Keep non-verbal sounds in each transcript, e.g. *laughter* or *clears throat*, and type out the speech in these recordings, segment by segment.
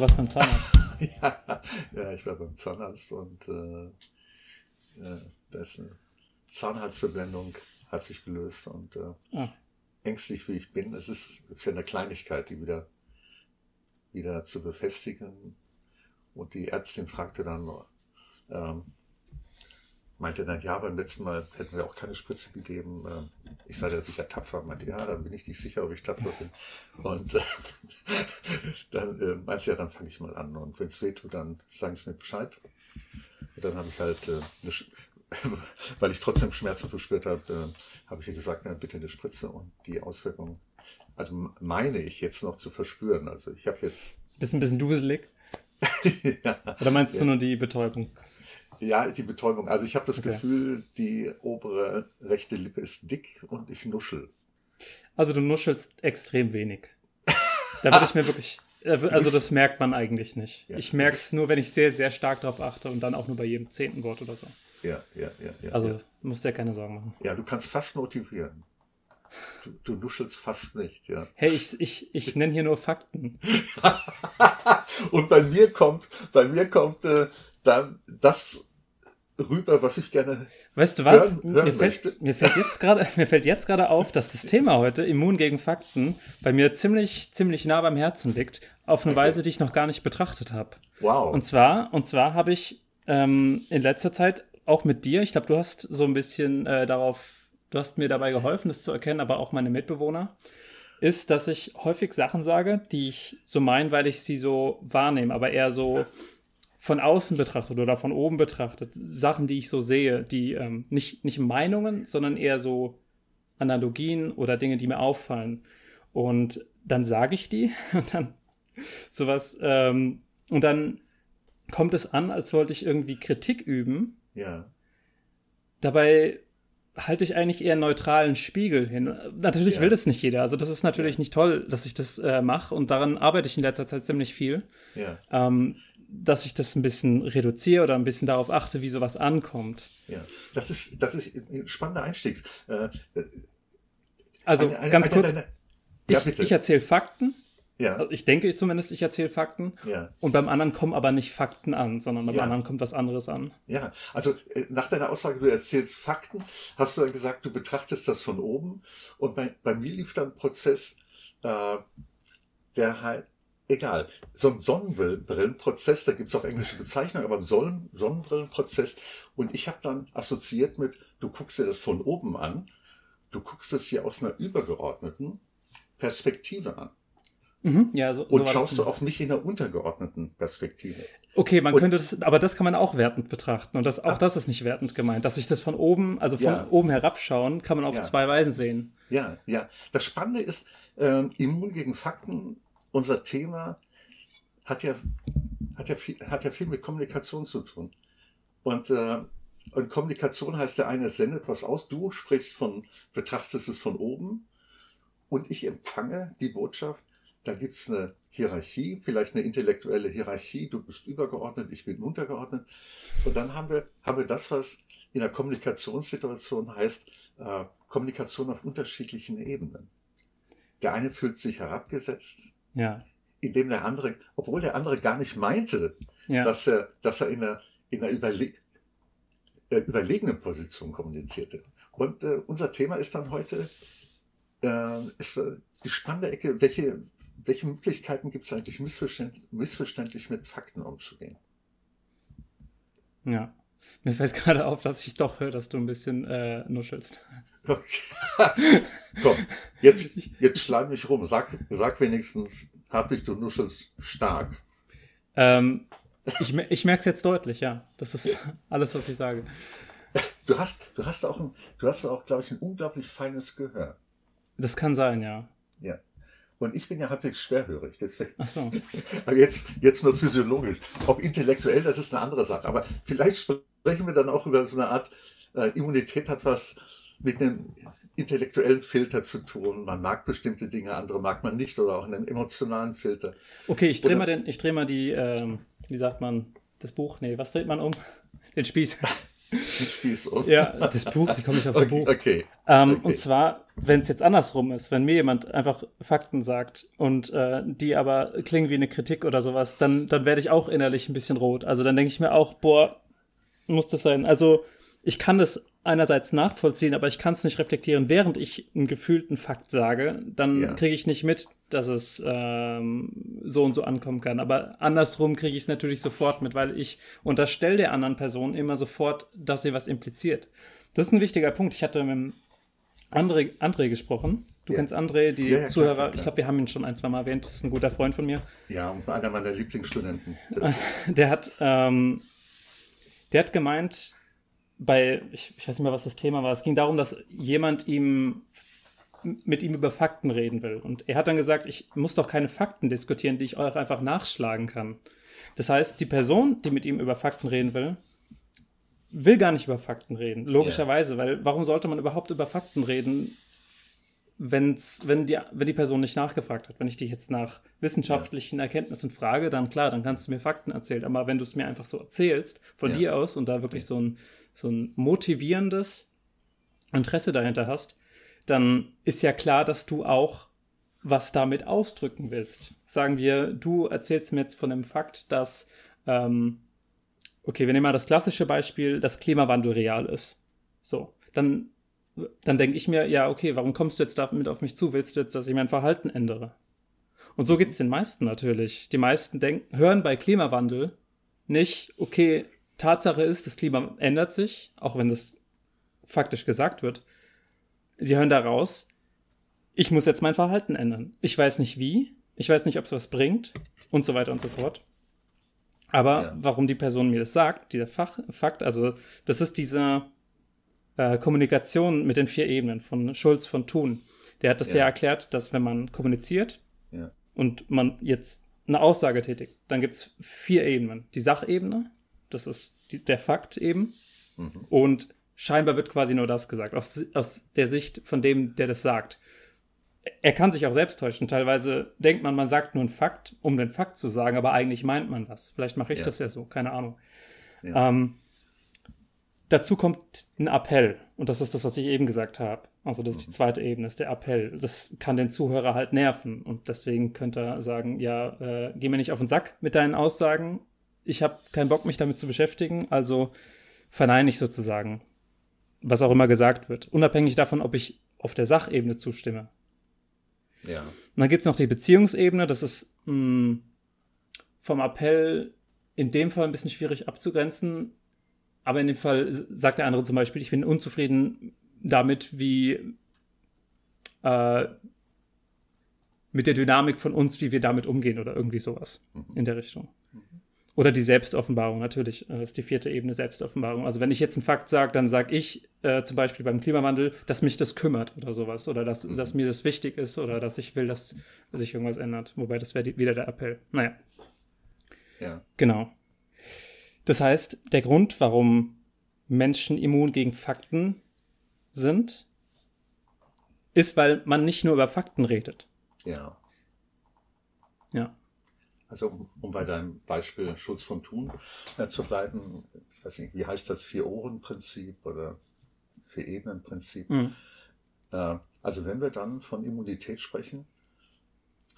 du warst beim Zahnarzt. *laughs* ja, ja, ich war beim Zahnarzt und äh, äh, eine Zahnhalsverblendung, hat sich gelöst und äh, Ah. ängstlich wie ich bin, es ist für eine Kleinigkeit, die wieder, wieder zu befestigen. Und die Ärztin fragte dann, ähm, meinte dann, ja, beim letzten Mal hätten wir auch keine Spritze gegeben. Ähm, ich sei da sicher tapfer. Meinte, ja, dann bin ich nicht sicher, ob ich tapfer bin. Und äh, *laughs* dann äh, meinte sie, ja, dann fange ich mal an. Und wenn es weh tut, dann sagen Sie mir Bescheid. Und dann habe ich halt, äh, Sch- *laughs* weil ich trotzdem Schmerzen verspürt habe, äh, habe ich ihr gesagt, na, bitte eine Spritze und die Auswirkungen, also meine ich jetzt noch zu verspüren. Also ich habe jetzt, Bist ein bisschen duselig. *laughs* ja, Oder meinst du Ja. nur die Betäubung? Ja, die Betäubung. Also ich habe das Okay. Gefühl, die obere rechte Lippe ist dick und ich nuschel. Also du nuschelst extrem wenig. Da würde ich mir wirklich. Also das merkt man eigentlich nicht. Ja. Ich merke es nur, wenn ich sehr, sehr stark darauf achte und dann auch nur bei jedem zehnten Wort oder so. Ja, ja, ja, ja. Also ja. musst dir keine Sorgen machen. ja, du kannst fast motivieren. Du, du nuschelst fast nicht, ja. Hey, ich, ich, ich nenne hier nur Fakten. *laughs* Und bei mir kommt, bei mir kommt äh, dann das rüber, was ich gerne. Weißt du was? Hören- hören mir, fällt, möchte. mir fällt jetzt gerade, *laughs* mir fällt jetzt gerade auf, dass das Thema heute, Immun gegen Fakten, bei mir ziemlich, ziemlich nah beim Herzen liegt, auf eine Okay. Weise, die ich noch gar nicht betrachtet habe. Wow. Und zwar, und zwar habe ich ähm, in letzter Zeit auch mit dir, ich glaube, du hast so ein bisschen äh, darauf, du hast mir dabei geholfen, das zu erkennen, aber auch meine Mitbewohner, ist, dass ich häufig Sachen sage, die ich so meine, weil ich sie so wahrnehme, aber eher so von außen betrachtet oder von oben betrachtet. Sachen, die ich so sehe, die ähm, nicht, nicht Meinungen, sondern eher so Analogien oder Dinge, die mir auffallen. Und dann sage ich die *laughs* und dann sowas. Ähm, und dann kommt es an, als wollte ich irgendwie Kritik üben. ja. Dabei halte ich eigentlich eher einen neutralen Spiegel hin. Natürlich Ja. will das nicht jeder. Also das ist natürlich Ja. nicht toll, dass ich das äh, mache. Und daran arbeite ich in letzter Zeit ziemlich viel. Ja, Ähm, dass ich das ein bisschen reduziere oder ein bisschen darauf achte, wie sowas ankommt. ja. Das ist, das ist ein spannender Einstieg. Äh, Also eine- eine- ganz eine kurz, ja, ich, ich erzähle Fakten. ja, Also ich denke zumindest, ich erzähle Fakten. ja. Und beim anderen kommen aber nicht Fakten an, sondern beim Ja. anderen kommt was anderes an. Ja, also äh, nach deiner Aussage, du erzählst Fakten, hast du dann gesagt, du betrachtest das von oben. Und bei, bei mir lief dann ein Prozess, äh, der halt, egal, so ein Sonnenbrillenprozess, da gibt es auch englische Bezeichnungen, aber ein Sonnen Sonnenbrillenprozess. Und ich habe dann assoziiert mit, du guckst dir das von oben an, du guckst es hier aus einer übergeordneten Perspektive an. Mhm, ja, so, so Und das schaust du auch nicht in einer untergeordneten Perspektive. Okay, man Und- könnte das, aber das kann man auch wertend betrachten. Und das, auch Ah. das ist nicht wertend gemeint. Dass ich das von oben, also von Ja. oben herabschauen, kann man auf Ja. zwei Weisen sehen. Ja, ja. Das Spannende ist, ähm, Immun gegen Fakten, unser Thema, hat ja, hat ja, viel, hat ja viel mit Kommunikation zu tun. Und, äh, und Kommunikation heißt, der eine sendet was aus, du sprichst von, betrachtest es von oben und ich empfange die Botschaft. Da gibt es eine Hierarchie, vielleicht eine intellektuelle Hierarchie, du bist übergeordnet, ich bin untergeordnet. Und dann haben wir, haben wir das, was in der Kommunikationssituation heißt, äh, Kommunikation auf unterschiedlichen Ebenen. Der eine fühlt sich herabgesetzt, Ja. indem der andere, obwohl der andere gar nicht meinte, Ja. dass er, dass er in einer, in einer überle äh, überlegenen Position kommunizierte. Und äh, unser Thema ist dann heute, äh, ist die spannende Ecke, welche, welche Möglichkeiten gibt es eigentlich, missverständ, missverständlich mit Fakten umzugehen? ja. Mir fällt gerade auf, dass ich doch höre, dass du ein bisschen äh, nuschelst. *laughs* Komm, jetzt, jetzt schlag mich rum. Sag, sag wenigstens, Hartwig, du nuschelst stark. Ähm, ich ich merke es jetzt deutlich, ja. Das ist alles, was ich sage. Du hast, du hast auch, ein, du hast auch, glaube ich, ein unglaublich feines Gehör. Das kann sein, ja. Ja. Und ich bin ja halbwegs schwerhörig. Deswegen, Ach so. *laughs* aber jetzt, jetzt nur physiologisch. Ob intellektuell, das ist eine andere Sache. Aber vielleicht sprechen wir dann auch über so eine Art äh, Immunität hat was mit einem intellektuellen Filter zu tun. Man mag bestimmte Dinge, andere mag man nicht oder auch einen emotionalen Filter. Okay, ich drehe mal, den- ich dreh mal die, ähm, wie sagt man, das Buch? Nee, was dreht man um? Den Spieß. Spieß um. Ja, das Buch, wie komme ich auf *laughs* das okay, Buch? Okay. Ähm, okay. Und zwar, wenn es jetzt andersrum ist, wenn mir jemand einfach Fakten sagt und äh, die aber klingen wie eine Kritik oder sowas, dann, dann werde ich auch innerlich ein bisschen rot. Also dann denke ich mir auch, boah, muss das sein? Also ich kann das einerseits nachvollziehen, aber ich kann es nicht reflektieren, während ich einen gefühlten Fakt sage, dann Ja. kriege ich nicht mit, dass es ähm, so und so ankommen kann. Aber andersrum kriege ich es natürlich sofort mit, weil ich unterstelle der anderen Person immer sofort, dass sie was impliziert. Das ist ein wichtiger Punkt. Ich hatte mit André, André gesprochen. Du Ja. kennst André, die Ja, ja, klar, Zuhörer. klar, Ich glaube, wir haben ihn schon ein, zwei Mal erwähnt. Das ist ein guter Freund von mir. Ja, und einer meiner Lieblingsstudenten. *laughs* Der hat, ähm, der hat gemeint, bei, ich, ich weiß nicht mehr, was das Thema war. Es ging darum, dass jemand ihm mit ihm über Fakten reden will. Und er hat dann gesagt, ich muss doch keine Fakten diskutieren, die ich euch einfach nachschlagen kann. Das heißt, die Person, die mit ihm über Fakten reden will, will gar nicht über Fakten reden, logischerweise, weil warum sollte man überhaupt über Fakten reden, wenn's, wenn, die, wenn die Person nicht nachgefragt hat? Wenn ich dich jetzt nach wissenschaftlichen Erkenntnissen frage, dann klar, dann kannst du mir Fakten erzählen. Aber wenn du es mir einfach so erzählst, von Ja. dir aus und da wirklich so ein, so ein motivierendes Interesse dahinter hast, dann ist ja klar, dass du auch was damit ausdrücken willst. Sagen wir, du erzählst mir jetzt von dem Fakt, dass, ähm, okay, wir nehmen mal das klassische Beispiel, dass Klimawandel real ist. So, dann, dann denke ich mir, ja, okay, warum kommst du jetzt damit auf mich zu? Willst du jetzt, dass ich mein Verhalten ändere? Und so geht es den meisten natürlich. Die meisten denken, hören bei Klimawandel nicht, okay, Tatsache ist, das Klima ändert sich, auch wenn das faktisch gesagt wird. Sie hören daraus, ich muss jetzt mein Verhalten ändern. Ich weiß nicht wie, ich weiß nicht, ob es was bringt und so weiter und so fort. Aber Ja. warum die Person mir das sagt, dieser Fach, Fakt, also das ist diese äh, Kommunikation mit den vier Ebenen von Schulz von Thun. Der hat das ja, Ja. erklärt, dass wenn man kommuniziert Ja. und man jetzt eine Aussage tätigt, dann gibt es vier Ebenen. Die Sachebene, das ist die, der Fakt eben. Mhm. Und scheinbar wird quasi nur das gesagt, aus, aus der Sicht von dem, der das sagt. Er kann sich auch selbst täuschen. Teilweise denkt man, man sagt nur einen Fakt, um den Fakt zu sagen, aber eigentlich meint man was. Vielleicht mache ich Ja. das ja so, keine Ahnung. Ja. Ähm, dazu kommt ein Appell. Und das ist das, was ich eben gesagt habe. Also das ist die zweite Ebene, ist der Appell. Das kann den Zuhörer halt nerven. Und deswegen könnte er sagen, ja, äh, geh mir nicht auf den Sack mit deinen Aussagen. Ich habe keinen Bock, mich damit zu beschäftigen. Also verneine ich sozusagen, was auch immer gesagt wird. Unabhängig davon, ob ich auf der Sachebene zustimme. ja. Und dann gibt es noch die Beziehungsebene. Das ist mh, vom Appell in dem Fall ein bisschen schwierig abzugrenzen. Aber in dem Fall sagt der andere zum Beispiel, ich bin unzufrieden damit, wie äh, mit der Dynamik von uns, wie wir damit umgehen oder irgendwie sowas in der Richtung. Oder die Selbstoffenbarung, natürlich. äh, Das ist die vierte Ebene Selbstoffenbarung. Also wenn ich jetzt einen Fakt sage, dann sage ich äh, zum Beispiel beim Klimawandel, dass mich das kümmert oder sowas. Oder dass, dass mir das wichtig ist oder dass ich will, dass sich irgendwas ändert. Wobei das wäre wieder der Appell. Naja, ja. genau. Das heißt, der Grund, warum Menschen immun gegen Fakten sind, ist, weil man nicht nur über Fakten redet. Ja. Ja. Also um, um bei deinem Beispiel Schutz von Thun äh, zu bleiben, ich weiß nicht, wie heißt das Vier-Ohren-Prinzip oder Vier-Ebenen-Prinzip? Mhm. Äh, also wenn wir dann von Immunität sprechen,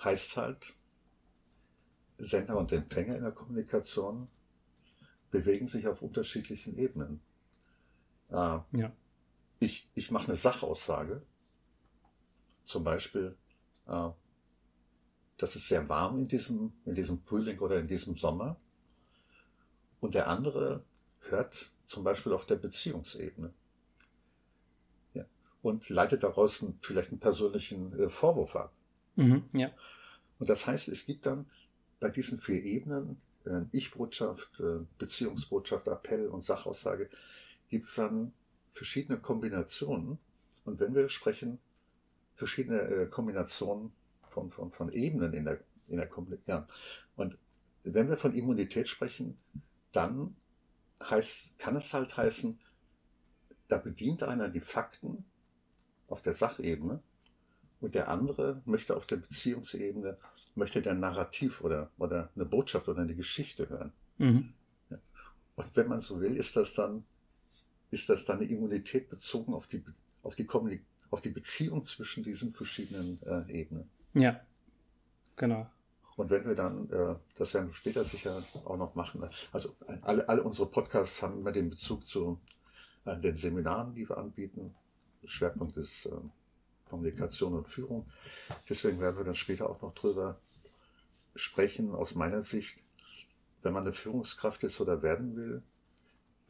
heißt halt, Sender und Empfänger in der Kommunikation bewegen sich auf unterschiedlichen Ebenen. Äh, Ja. ich, ich mache eine Sachaussage, zum Beispiel, äh, das ist sehr warm in diesem, in diesem Frühling oder in diesem Sommer. Und der andere hört zum Beispiel auf der Beziehungsebene. Ja. Und leitet daraus einen, vielleicht einen persönlichen äh, Vorwurf ab. Mhm. Ja. Und das heißt, es gibt dann bei diesen vier Ebenen, Ich-Botschaft, äh, Beziehungsbotschaft, Appell und Sachaussage, gibt es dann verschiedene Kombinationen. Und wenn wir sprechen, verschiedene äh, Kombinationen von, von, von Ebenen in der, in der Kommunikation. Ja. Und wenn wir von Immunität sprechen, dann heißt, kann es halt heißen, da bedient einer die Fakten auf der Sachebene und der andere möchte auf der Beziehungsebene, möchte der Narrativ oder, oder eine Botschaft oder eine Geschichte hören. Mhm. Und wenn man so will, ist das dann ist das dann eine Immunität bezogen auf die, auf die, auf die Beziehung zwischen diesen verschiedenen äh, Ebenen. Ja, genau. Und wenn wir dann, äh, das werden wir später sicher auch noch machen, also alle, alle unsere Podcasts haben immer den Bezug zu äh, den Seminaren, die wir anbieten. Schwerpunkt ist äh, Kommunikation und Führung. Deswegen werden wir dann später auch noch drüber sprechen, aus meiner Sicht, wenn man eine Führungskraft ist oder werden will,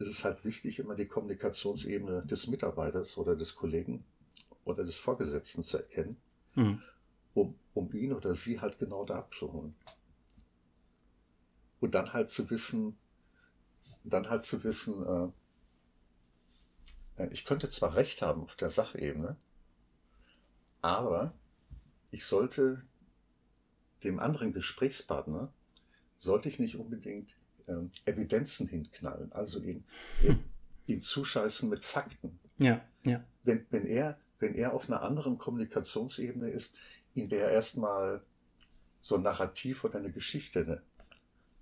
ist es halt wichtig, immer die Kommunikationsebene des Mitarbeiters oder des Kollegen oder des Vorgesetzten zu erkennen, mhm. um, um ihn oder sie halt genau da abzuholen. Und dann halt zu wissen, dann halt zu wissen, äh, ich könnte zwar recht haben auf der Sachebene, aber ich sollte dem anderen Gesprächspartner, sollte ich nicht unbedingt äh, Evidenzen hinknallen, also ihn, ihn, ihn zuscheißen mit Fakten. Ja, ja. Wenn, wenn, er, wenn er auf einer anderen Kommunikationsebene ist, in der er erstmal so ein Narrativ oder eine Geschichte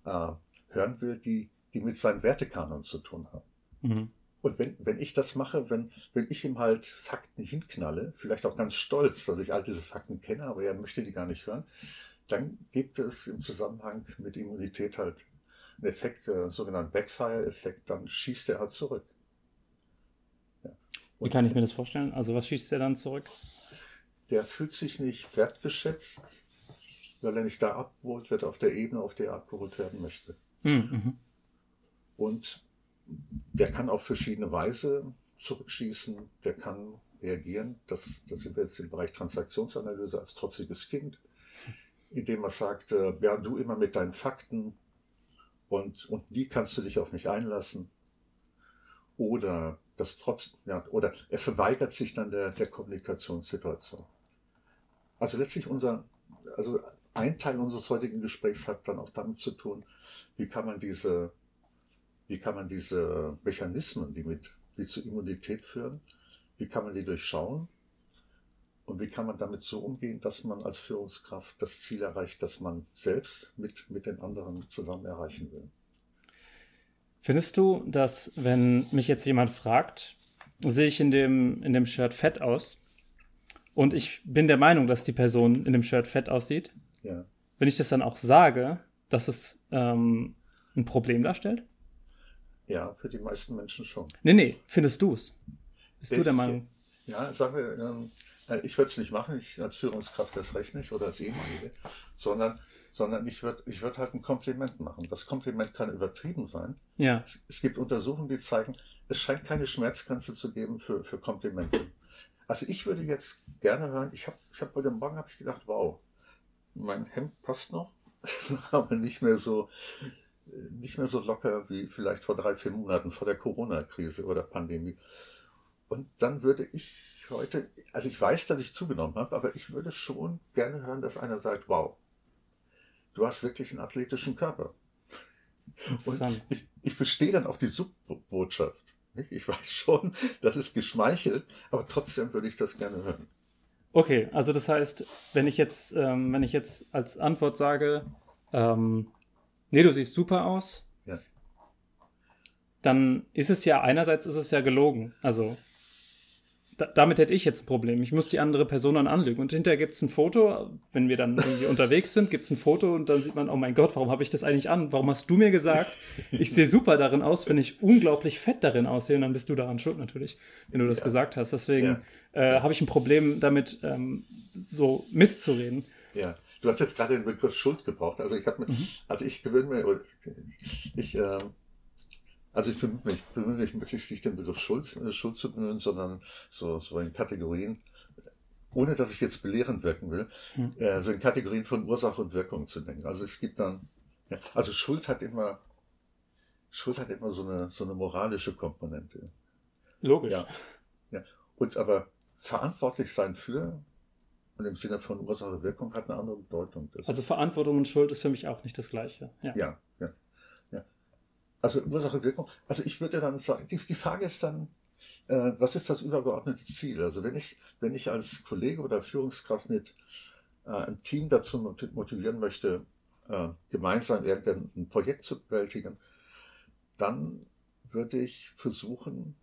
äh, hören will, die, die mit seinem Wertekanon zu tun hat. Mhm. Und wenn, wenn ich das mache, wenn, wenn ich ihm halt Fakten hinknalle, vielleicht auch ganz stolz, dass ich all diese Fakten kenne, aber er möchte die gar nicht hören, dann gibt es im Zusammenhang mit Immunität halt einen Effekt, äh, sogenannten Backfire-Effekt, dann schießt er halt zurück. Ja. Wie kann ich mir das vorstellen? Also was schießt er dann zurück? Der fühlt sich nicht wertgeschätzt, weil er nicht da abgeholt wird auf der Ebene, auf der er abgeholt werden möchte. Hm, mhm. Und der kann auf verschiedene Weise zurückschießen, der kann reagieren. Das, das sind wir jetzt im Bereich Transaktionsanalyse als trotziges Kind, indem er sagt, äh, ja, du immer mit deinen Fakten und, und nie kannst du dich auf mich einlassen. Oder das trotz, ja, oder er verweigert sich dann der, der Kommunikationssituation. Also letztlich unser, also ein Teil unseres heutigen Gesprächs hat dann auch damit zu tun, wie kann man diese wie kann man diese Mechanismen, die, mit, die zu Immunität führen, wie kann man die durchschauen? Und wie kann man damit so umgehen, dass man als Führungskraft das Ziel erreicht, das man selbst mit, mit den anderen zusammen erreichen will? Findest du, dass wenn mich jetzt jemand fragt, sehe ich in dem, in dem Shirt fett aus und ich bin der Meinung, dass die Person in dem Shirt fett aussieht, ja. wenn ich das dann auch sage, dass es ähm, ein Problem darstellt? Ja, für die meisten Menschen schon. Nee, nee, findest du es? Bist ich, du der Meinung? Ja, sagen wir, ich würde es nicht machen, ich als Führungskraft das recht nicht oder als ehemalige, sondern, sondern ich würde ich würd halt ein Kompliment machen. Das Kompliment kann übertrieben sein. Ja. Es, es gibt Untersuchungen, die zeigen, es scheint keine Schmerzgrenze zu geben für, für Komplimente. Also ich würde jetzt gerne hören, ich habe ich hab heute Morgen hab ich gedacht, wow, mein Hemd passt noch, *laughs* aber nicht mehr so, nicht mehr so locker wie vielleicht vor drei, vier Monaten vor der Corona-Krise oder Pandemie. Und dann würde ich heute, also ich weiß, dass ich zugenommen habe, aber ich würde schon gerne hören, dass einer sagt, wow, du hast wirklich einen athletischen Körper. Und ich, ich verstehe dann auch die Subbotschaft. Ich weiß schon, das ist geschmeichelt, aber trotzdem würde ich das gerne hören. Okay, also das heißt, wenn ich jetzt, ähm, wenn ich jetzt als Antwort sage, ähm, nee, du siehst super aus, ja. dann ist es ja, einerseits ist es ja gelogen. Also da, damit hätte ich jetzt ein Problem. Ich muss die andere Person dann anlügen. Und hinterher gibt es ein Foto, wenn wir dann irgendwie *laughs* unterwegs sind, gibt es ein Foto und dann sieht man, oh mein Gott, warum habe ich das eigentlich an? Warum hast du mir gesagt, *laughs* ich sehe super darin aus, wenn ich unglaublich fett darin aussehe? Und dann bist du daran schuld natürlich, wenn du das ja. gesagt hast. Deswegen ja. äh, habe ich ein Problem damit, ähm, so Mist zu reden. Ja. Du hast jetzt gerade den Begriff Schuld gebraucht. Also ich habe, mhm. also ich gewöhne mir, ich, äh, also ich bemühe mich, bemühe mich möglichst nicht den Begriff Schuld, äh, Schuld zu bemühen, sondern so, so in Kategorien, ohne dass ich jetzt belehrend wirken will, mhm. äh, so in Kategorien von Ursache und Wirkung zu denken. Also es gibt dann, ja, also Schuld hat immer, Schuld hat immer so eine, so eine moralische Komponente. Logisch. Ja, ja. Und aber verantwortlich sein für und im Sinne von Ursache-Wirkung hat eine andere Bedeutung. Das also Verantwortung und Schuld ist für mich auch nicht das Gleiche. Ja, ja. ja, ja. Also Ursache-Wirkung. Also ich würde dann sagen, die, die Frage ist dann, äh, was ist das übergeordnete Ziel? Also wenn ich, wenn ich als Kollege oder Führungskraft mit äh, ein Team dazu motivieren möchte, äh, gemeinsam irgendein Projekt zu bewältigen, dann würde ich versuchen,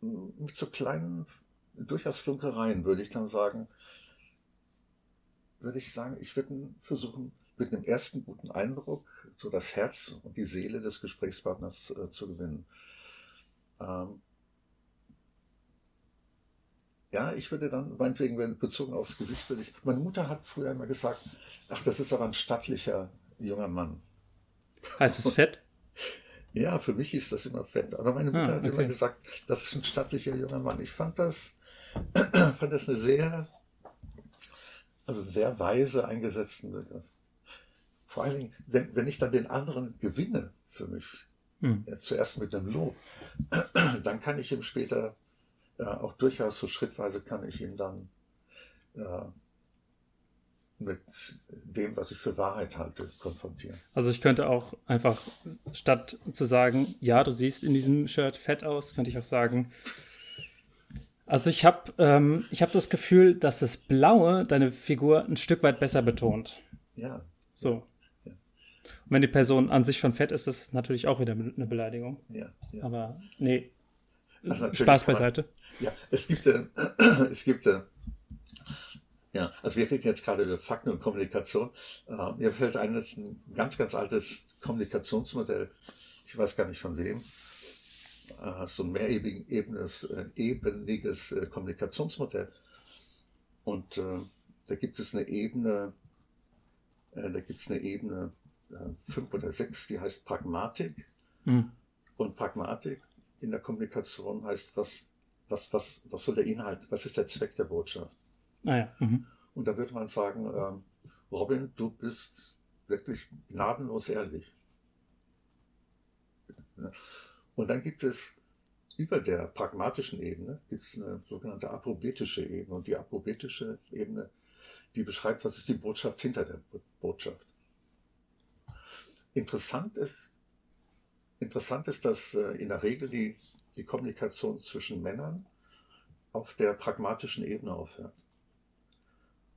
mit so kleinen, durchaus Flunkereien würde ich dann sagen, würde ich sagen, ich würde versuchen, mit einem ersten guten Eindruck so das Herz und die Seele des Gesprächspartners äh, zu gewinnen. Ähm, ja, ich würde dann, meinetwegen, wenn bezogen aufs Gewicht, würde ich. Meine Mutter hat früher immer gesagt, ach, das ist aber ein stattlicher junger Mann. Heißt es fett? *laughs* Ja, für mich ist das immer fett. Aber meine Mutter ah, okay. hat immer gesagt, das ist ein stattlicher junger Mann. Ich fand das, fand das eine sehr, also sehr weise eingesetzten Begriff. Vor allen Dingen, wenn, wenn ich dann den anderen gewinne für mich, hm. ja, zuerst mit dem Lob, *clears throat* dann kann ich ihm später äh, auch durchaus so schrittweise kann ich ihn dann äh, mit dem, was ich für Wahrheit halte, konfrontieren. Also ich könnte auch einfach, statt zu sagen, ja, du siehst in diesem Shirt fett aus, könnte ich auch sagen, also ich habe ähm, hab das Gefühl, dass das Blaue deine Figur ein Stück weit besser betont. Ja. So. Ja. Und wenn die Person an sich schon fett ist, ist das natürlich auch wieder eine Beleidigung. Ja. ja. Aber nee. Also Spaß beiseite. Man, ja, es gibt, äh, *clears throat* es gibt äh, ja, also wir reden jetzt gerade über Fakten und Kommunikation. Äh, mir fällt ein, das ist ein ganz, ganz altes Kommunikationsmodell. Ich weiß gar nicht von wem. Äh, so ein mehrebeniges ebeniges, äh, Kommunikationsmodell. Und äh, da gibt es eine Ebene, äh, da gibt es eine Ebene äh, fünf oder sechs, die heißt Pragmatik. Mhm. Und Pragmatik in der Kommunikation heißt, was, was, was, was soll der Inhalt, was ist der Zweck der Botschaft? Ah ja. mhm. Und da würde man sagen, ähm, Robin, du bist wirklich gnadenlos ehrlich. Und dann gibt es über der pragmatischen Ebene gibt es eine sogenannte aprobetische Ebene. Und die aprobetische Ebene, die beschreibt, was ist die Botschaft hinter der Botschaft. Interessant ist, interessant ist, dass äh, in der Regel die, die Kommunikation zwischen Männern auf der pragmatischen Ebene aufhört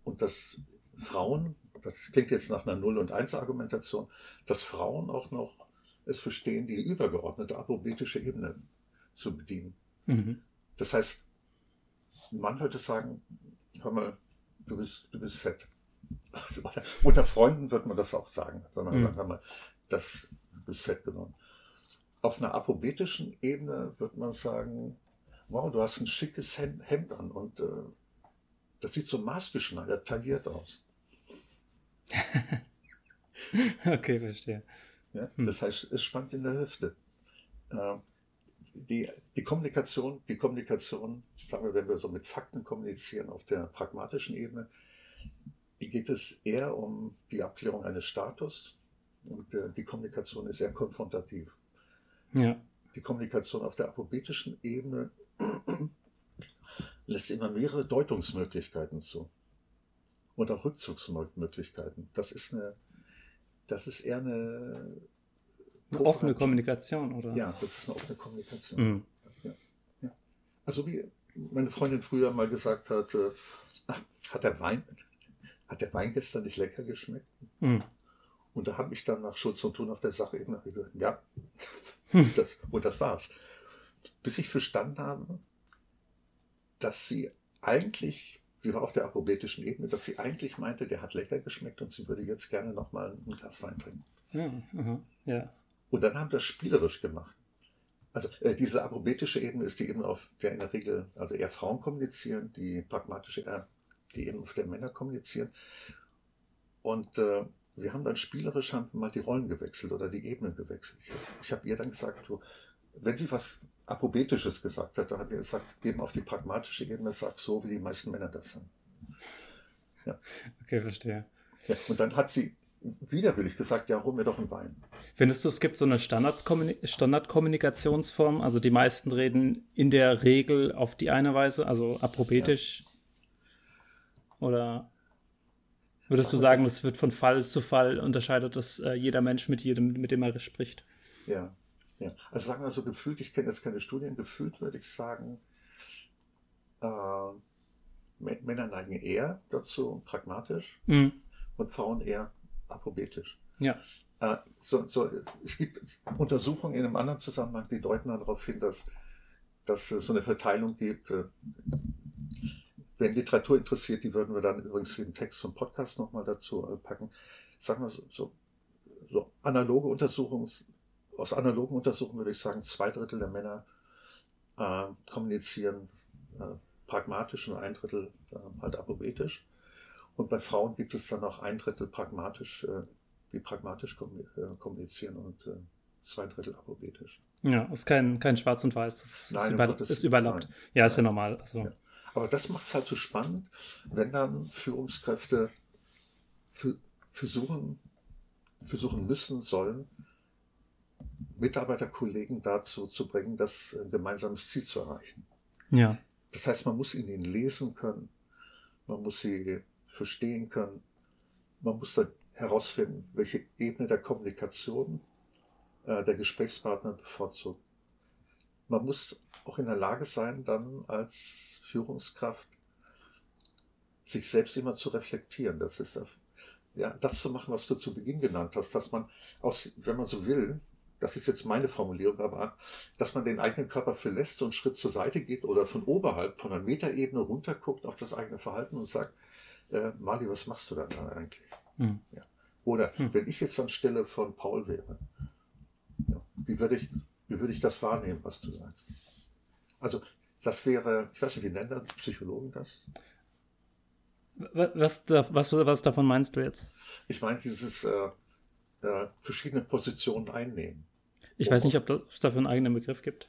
und dass Frauen, das klingt jetzt nach einer Null- und Eins-Argumentation, dass Frauen auch noch es verstehen, die übergeordnete apobetische Ebene zu bedienen. Mhm. Das heißt, ein Mann würde sagen, hör mal, du bist, du bist fett. *laughs* Unter Freunden wird man das auch sagen, wenn man mhm. sagt, hör mal, das, du bist fett geworden. Auf einer apobetischen Ebene wird man sagen, wow, du hast ein schickes Hemd an und äh, das sieht so maßgeschneidert, tailliert aus. *laughs* okay, verstehe. Ja, hm. Das heißt, es spannt in der Hüfte. Äh, die, die Kommunikation, die Kommunikation, sagen wir, wenn wir so mit Fakten kommunizieren auf der pragmatischen Ebene, geht es eher um die Abklärung eines Status und äh, die Kommunikation ist eher konfrontativ. Ja. Die Kommunikation auf der apobetischen Ebene *clears throat* lässt immer mehrere Deutungsmöglichkeiten zu. Und auch Rückzugsmöglichkeiten. Das ist eine, das ist eher eine, eine offene Kommunikation, oder? Ja, das ist eine offene Kommunikation. Mhm. Ja, ja. Also wie meine Freundin früher mal gesagt hat, äh, ach, hat der Wein, hat der Wein gestern nicht lecker geschmeckt? Mhm. Und da habe ich dann nach Schutz und Tun auf der Sache eben gesagt, ja, hm. *laughs* das, und das war's. Bis ich verstanden habe, dass sie eigentlich, sie war auf der akrobetischen Ebene, dass sie eigentlich meinte, der hat lecker geschmeckt und sie würde jetzt gerne nochmal ein Glas Wein trinken. Aha, ja. Und dann haben wir das spielerisch gemacht. Also äh, diese aprobetische Ebene ist die Ebene, auf der in der Regel also eher Frauen kommunizieren, die pragmatische, äh, die Ebene, auf der Männer kommunizieren. Und äh, wir haben dann spielerisch haben mal die Rollen gewechselt oder die Ebenen gewechselt. Ich, ich habe ihr dann gesagt, du, wenn sie was Apobetisches gesagt hat, da hat er gesagt, geben auf die pragmatische Ebene, sag so, wie die meisten Männer das sind. Ja. Okay, verstehe. Ja, und dann hat sie widerwillig gesagt, ja, hol mir doch einen Wein. Findest du, es gibt so eine Standardkommunikationsform? Also die meisten reden in der Regel auf die eine Weise, also aprobetisch? Ja. Oder würdest du sagen, es wird von Fall zu Fall unterscheidet, dass äh, jeder Mensch mit jedem, mit dem er spricht? Ja, ja. Also sagen wir so gefühlt, ich kenne jetzt keine Studien, gefühlt würde ich sagen, äh, Männer neigen eher dazu pragmatisch mhm. und Frauen eher aprobetisch. Ja. Äh, so, so, es gibt Untersuchungen in einem anderen Zusammenhang, die deuten darauf hin, dass dass es so eine Verteilung gibt. Äh, Wen Literatur interessiert, die würden wir dann übrigens den Text zum Podcast nochmal dazu packen. Sagen wir so, so, so analoge Untersuchungen, aus analogen Untersuchungen würde ich sagen, zwei Drittel der Männer äh, kommunizieren äh, pragmatisch und ein Drittel äh, halt apologetisch. Und bei Frauen gibt es dann auch ein Drittel pragmatisch, äh, die pragmatisch äh, kommunizieren und äh, zwei Drittel apologetisch. Ja, ist kein, kein Schwarz und Weiß, das ist, nein, über, ist überlappt. Nein, ja, ist ja normal. Also. Ja. Aber das macht es halt so spannend, wenn dann Führungskräfte versuchen, versuchen müssen, sollen, Mitarbeiterkollegen dazu zu bringen, das ein gemeinsames Ziel zu erreichen. Ja. Das heißt, man muss in ihnen lesen können, man muss sie verstehen können, man muss dann herausfinden, welche Ebene der Kommunikation äh, der Gesprächspartner bevorzugt. Man muss auch in der Lage sein, dann als Führungskraft sich selbst immer zu reflektieren. Das ist ja, das zu machen, was du zu Beginn genannt hast, dass man aus, wenn man so will, das ist jetzt meine Formulierung, aber dass man den eigenen Körper verlässt und einen Schritt zur Seite geht oder von oberhalb, von einer Metaebene runterguckt auf das eigene Verhalten und sagt, äh, Mali, was machst du da eigentlich? Hm. Ja. Oder hm. wenn ich jetzt anstelle von Paul wäre, ja, wie, würde ich, wie würde ich das wahrnehmen, was du sagst? Also das wäre, ich weiß nicht, wie nennen Psychologen das? Was, was, was davon meinst du jetzt? Ich meine dieses äh, äh, verschiedene Positionen einnehmen. Ich weiß nicht, ob es dafür einen eigenen Begriff gibt.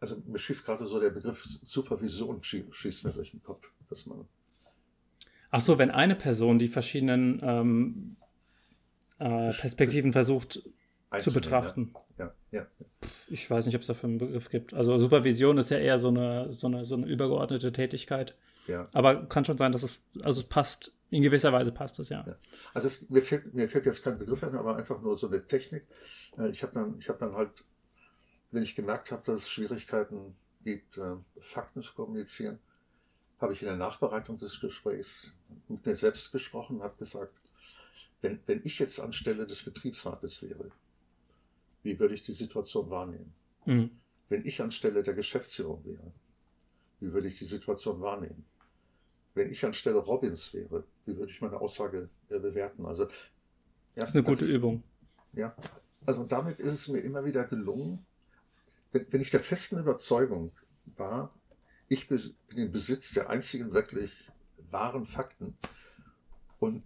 Also mir schießt gerade so der Begriff Supervision schießt mir durch den Kopf, dass man. Ach so, wenn eine Person die verschiedenen ähm, äh, Perspektiven versucht zu betrachten. Ja. Ja, ja. Ich weiß nicht, ob es dafür einen Begriff gibt. Also Supervision ist ja eher so eine, so eine, so eine übergeordnete Tätigkeit. Ja. Aber kann schon sein, dass es, also es passt, in gewisser Weise passt es, ja. ja. Also es, mir, fällt, mir fällt jetzt kein Begriff ein, aber einfach nur so eine Technik. Äh, ich habe dann, hab dann halt, wenn ich gemerkt habe, dass es Schwierigkeiten gibt, äh, Fakten zu kommunizieren, habe ich in der Nachbereitung des Gesprächs mit mir selbst gesprochen und habe gesagt, wenn, wenn ich jetzt anstelle des Betriebsrates wäre, wie würde ich die Situation wahrnehmen? Mhm. Wenn ich anstelle der Geschäftsführung wäre, wie würde ich die Situation wahrnehmen? Wenn ich anstelle Robbins wäre, wie würde ich meine Aussage äh, bewerten? Also, ja, das ist eine gute ist, Übung. Ja, also damit ist es mir immer wieder gelungen, wenn, wenn ich der festen Überzeugung war, ich bin im Besitz der einzigen wirklich wahren Fakten und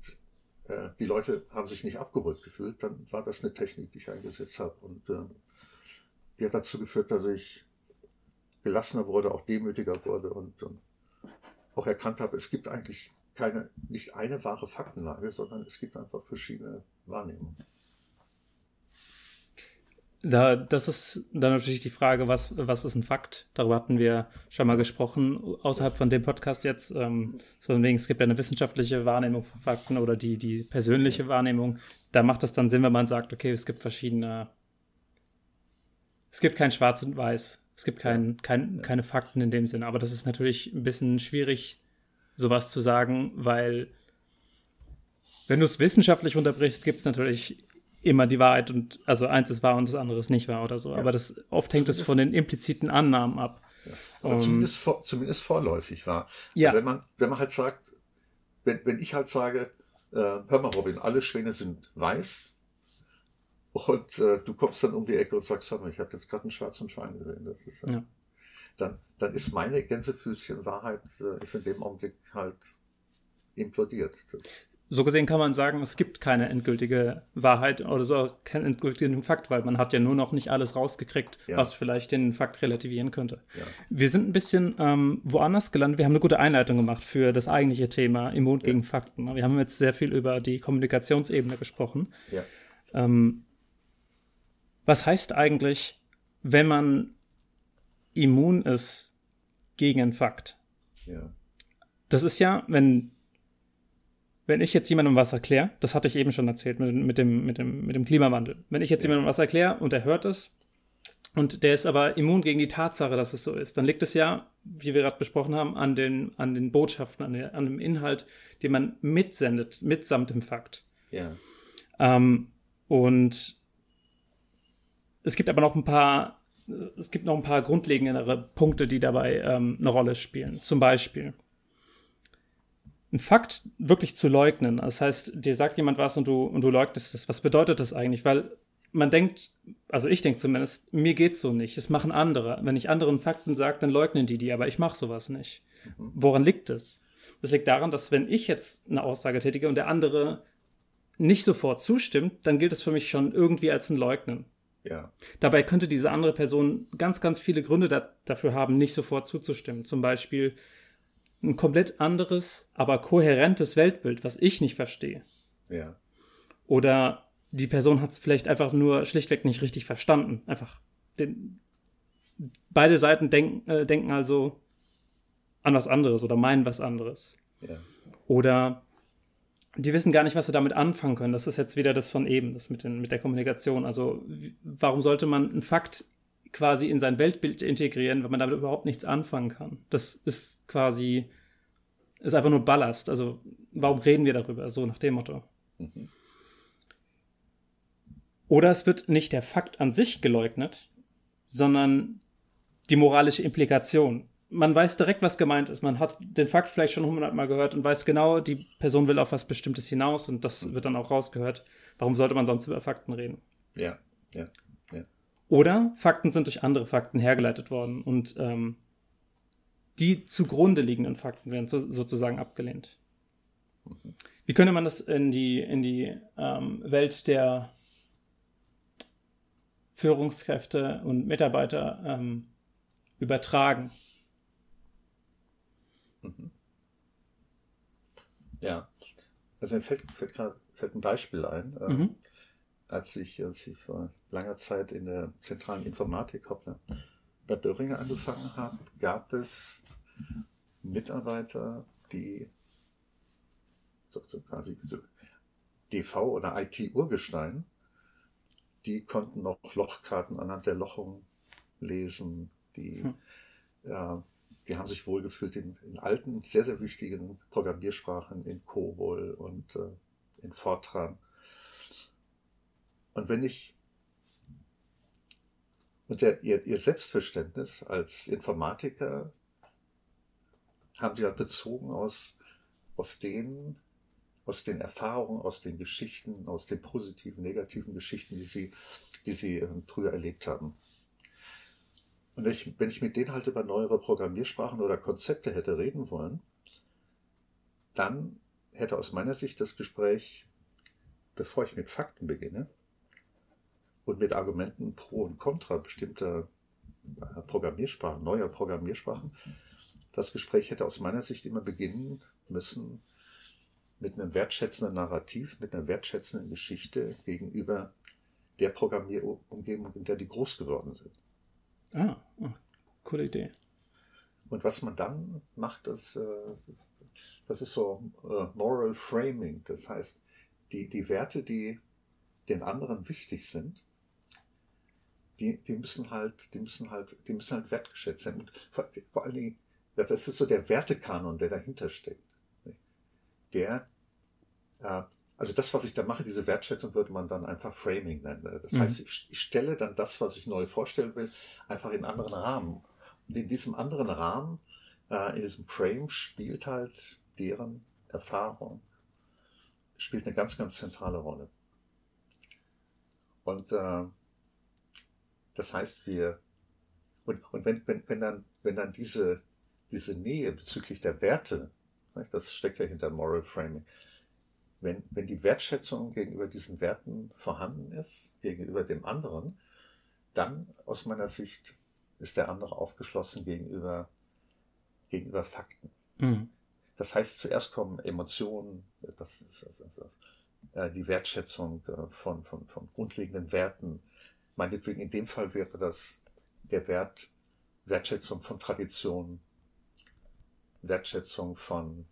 äh, die Leute haben sich nicht abgeholt gefühlt, dann war das eine Technik, die ich eingesetzt habe. Und äh, die hat dazu geführt, dass ich gelassener wurde, auch demütiger wurde und, und auch erkannt habe, es gibt eigentlich keine, nicht eine wahre Faktenlage, sondern es gibt einfach verschiedene Wahrnehmungen. Da, das ist dann natürlich die Frage, was, was ist ein Fakt? Darüber hatten wir schon mal gesprochen, außerhalb von dem Podcast jetzt. Ähm, es gibt ja eine wissenschaftliche Wahrnehmung von Fakten oder die, die persönliche Wahrnehmung. Da macht es dann Sinn, wenn man sagt, okay, es gibt verschiedene, es gibt kein Schwarz und Weiß. Es gibt kein, kein, keine Fakten in dem Sinne, aber das ist natürlich ein bisschen schwierig, sowas zu sagen, weil wenn du es wissenschaftlich unterbrichst, gibt es natürlich immer die Wahrheit und also eins ist wahr und das andere ist nicht wahr oder so. Ja. Aber das oft hängt es von den impliziten Annahmen ab. Ja. Aber um, zumindest, vor, zumindest vorläufig wahr. Ja. Also wenn man, wenn man halt sagt, wenn, wenn ich halt sage, äh, hör mal, Robin, alle Schwäne sind weiß, und äh, du kommst dann um die Ecke und sagst, hör mal, ich habe jetzt gerade einen schwarzen Schwein gesehen. Das ist, äh, ja. dann, dann ist meine Gänsefüßchen Wahrheit äh, ist in dem Augenblick halt implodiert. So gesehen kann man sagen, es gibt keine endgültige Wahrheit oder so keinen endgültigen Fakt, weil man hat ja nur noch nicht alles rausgekriegt, ja. was vielleicht den Fakt relativieren könnte. Ja. Wir sind ein bisschen ähm, woanders gelandet. Wir haben eine gute Einleitung gemacht für das eigentliche Thema Immun ja. gegen Fakten. Wir haben jetzt sehr viel über die Kommunikationsebene gesprochen. Ähm, was heißt eigentlich, wenn man immun ist gegen einen Fakt? Ja. Das ist ja, wenn, wenn ich jetzt jemandem was erkläre, das hatte ich eben schon erzählt mit, mit, dem, mit, dem, mit dem Klimawandel. Wenn ich jetzt ja. jemandem was erkläre und er hört es und der ist aber immun gegen die Tatsache, dass es so ist, dann liegt es ja, wie wir gerade besprochen haben, an den, an den Botschaften, an, der, an dem Inhalt, den man mitsendet, mitsamt dem Fakt. Ja. Ähm, und es gibt aber noch ein paar es gibt noch ein paar grundlegendere Punkte, die dabei ähm, eine Rolle spielen. Zum Beispiel, ein Fakt wirklich zu leugnen. Das heißt, dir sagt jemand was und du, und du leugnest es. Was bedeutet das eigentlich? Weil man denkt, also ich denke zumindest, mir geht's so nicht. Das machen andere. Wenn ich anderen Fakten sage, dann leugnen die die, aber ich mache sowas nicht. Woran liegt es? Das liegt daran, dass wenn ich jetzt eine Aussage tätige und der andere nicht sofort zustimmt, dann gilt es für mich schon irgendwie als ein Leugnen. Ja. Dabei könnte diese andere Person ganz, ganz viele Gründe da dafür haben, nicht sofort zuzustimmen. Zum Beispiel ein komplett anderes, aber kohärentes Weltbild, was ich nicht verstehe. Ja. Oder die Person hat es vielleicht einfach nur schlichtweg nicht richtig verstanden. Einfach den, beide Seiten denk, äh, denken also an was anderes oder meinen was anderes. Ja. Oder die wissen gar nicht, was sie damit anfangen können. Das ist jetzt wieder das von eben, das mit, den, mit der Kommunikation. Also, warum sollte man einen Fakt quasi in sein Weltbild integrieren, wenn man damit überhaupt nichts anfangen kann? Das ist quasi, ist einfach nur Ballast. Also, warum reden wir darüber? So nach dem Motto. Mhm. Oder es wird nicht der Fakt an sich geleugnet, sondern die moralische Implikation man weiß direkt, was gemeint ist. Man hat den Fakt vielleicht schon hundertmal gehört und weiß genau, die Person will auf was Bestimmtes hinaus und das wird dann auch rausgehört. Warum sollte man sonst über Fakten reden? Ja, ja, ja. Oder Fakten sind durch andere Fakten hergeleitet worden und ähm, die zugrunde liegenden Fakten werden so, sozusagen abgelehnt. Mhm. Wie könnte man das in die, in die ähm, Welt der Führungskräfte und Mitarbeiter ähm, übertragen? Mhm. Ja, also mir fällt, fällt gerade ein Beispiel ein. Ähm, mhm. als, ich, als ich vor langer Zeit in der zentralen Informatik bei Döringer angefangen habe, gab es Mitarbeiter, die so, so quasi so DV oder IT-Urgestein, die konnten noch Lochkarten anhand der Lochung lesen, die hm. äh, die haben sich wohlgefühlt in, in alten, sehr, sehr wichtigen Programmiersprachen, in COBOL und äh, in Fortran. Und wenn ich und der, ihr, ihr, Selbstverständnis als Informatiker haben sie halt bezogen aus, aus, den, aus den Erfahrungen, aus den Geschichten, aus den positiven, negativen Geschichten, die sie, die sie äh, früher erlebt haben. Und ich, wenn ich mit denen halt über neuere Programmiersprachen oder Konzepte hätte reden wollen, dann hätte aus meiner Sicht das Gespräch, bevor ich mit Fakten beginne und mit Argumenten pro und contra bestimmter äh, Programmiersprachen, neuer Programmiersprachen, das Gespräch hätte aus meiner Sicht immer beginnen müssen mit einem wertschätzenden Narrativ, mit einer wertschätzenden Geschichte gegenüber der Programmierumgebung, in der die groß geworden sind. Ah, oh, coole Idee. Und was man dann macht, das, äh, das ist so äh, Moral Framing. Das heißt, die, die Werte, die den anderen wichtig sind, die, die müssen halt, die müssen halt, die müssen halt wertgeschätzt sein. Und vor, vor allen Dingen, das ist so der Wertekanon, der dahinter steckt. Der äh, also das, was ich da mache, diese Wertschätzung würde man dann einfach Framing nennen. Das mhm. heißt, ich, ich, stelle dann das, was ich neu vorstellen will, einfach in einen anderen Rahmen. Und in diesem anderen Rahmen, äh, in diesem Frame spielt halt deren Erfahrung, spielt eine ganz, ganz zentrale Rolle. Und äh, das heißt, wir, und, und wenn, wenn, wenn, dann, wenn dann diese, diese Nähe bezüglich der Werte, das steckt ja hinter Moral Framing, wenn, wenn die Wertschätzung gegenüber diesen Werten vorhanden ist, gegenüber dem anderen, dann aus meiner Sicht ist der andere aufgeschlossen gegenüber, gegenüber Fakten. Mhm. Das heißt, zuerst kommen Emotionen, das ist äh, die Wertschätzung äh, von, von, von grundlegenden Werten. Meinetwegen in dem Fall wäre das der Wert Wertschätzung von Tradition, Wertschätzung von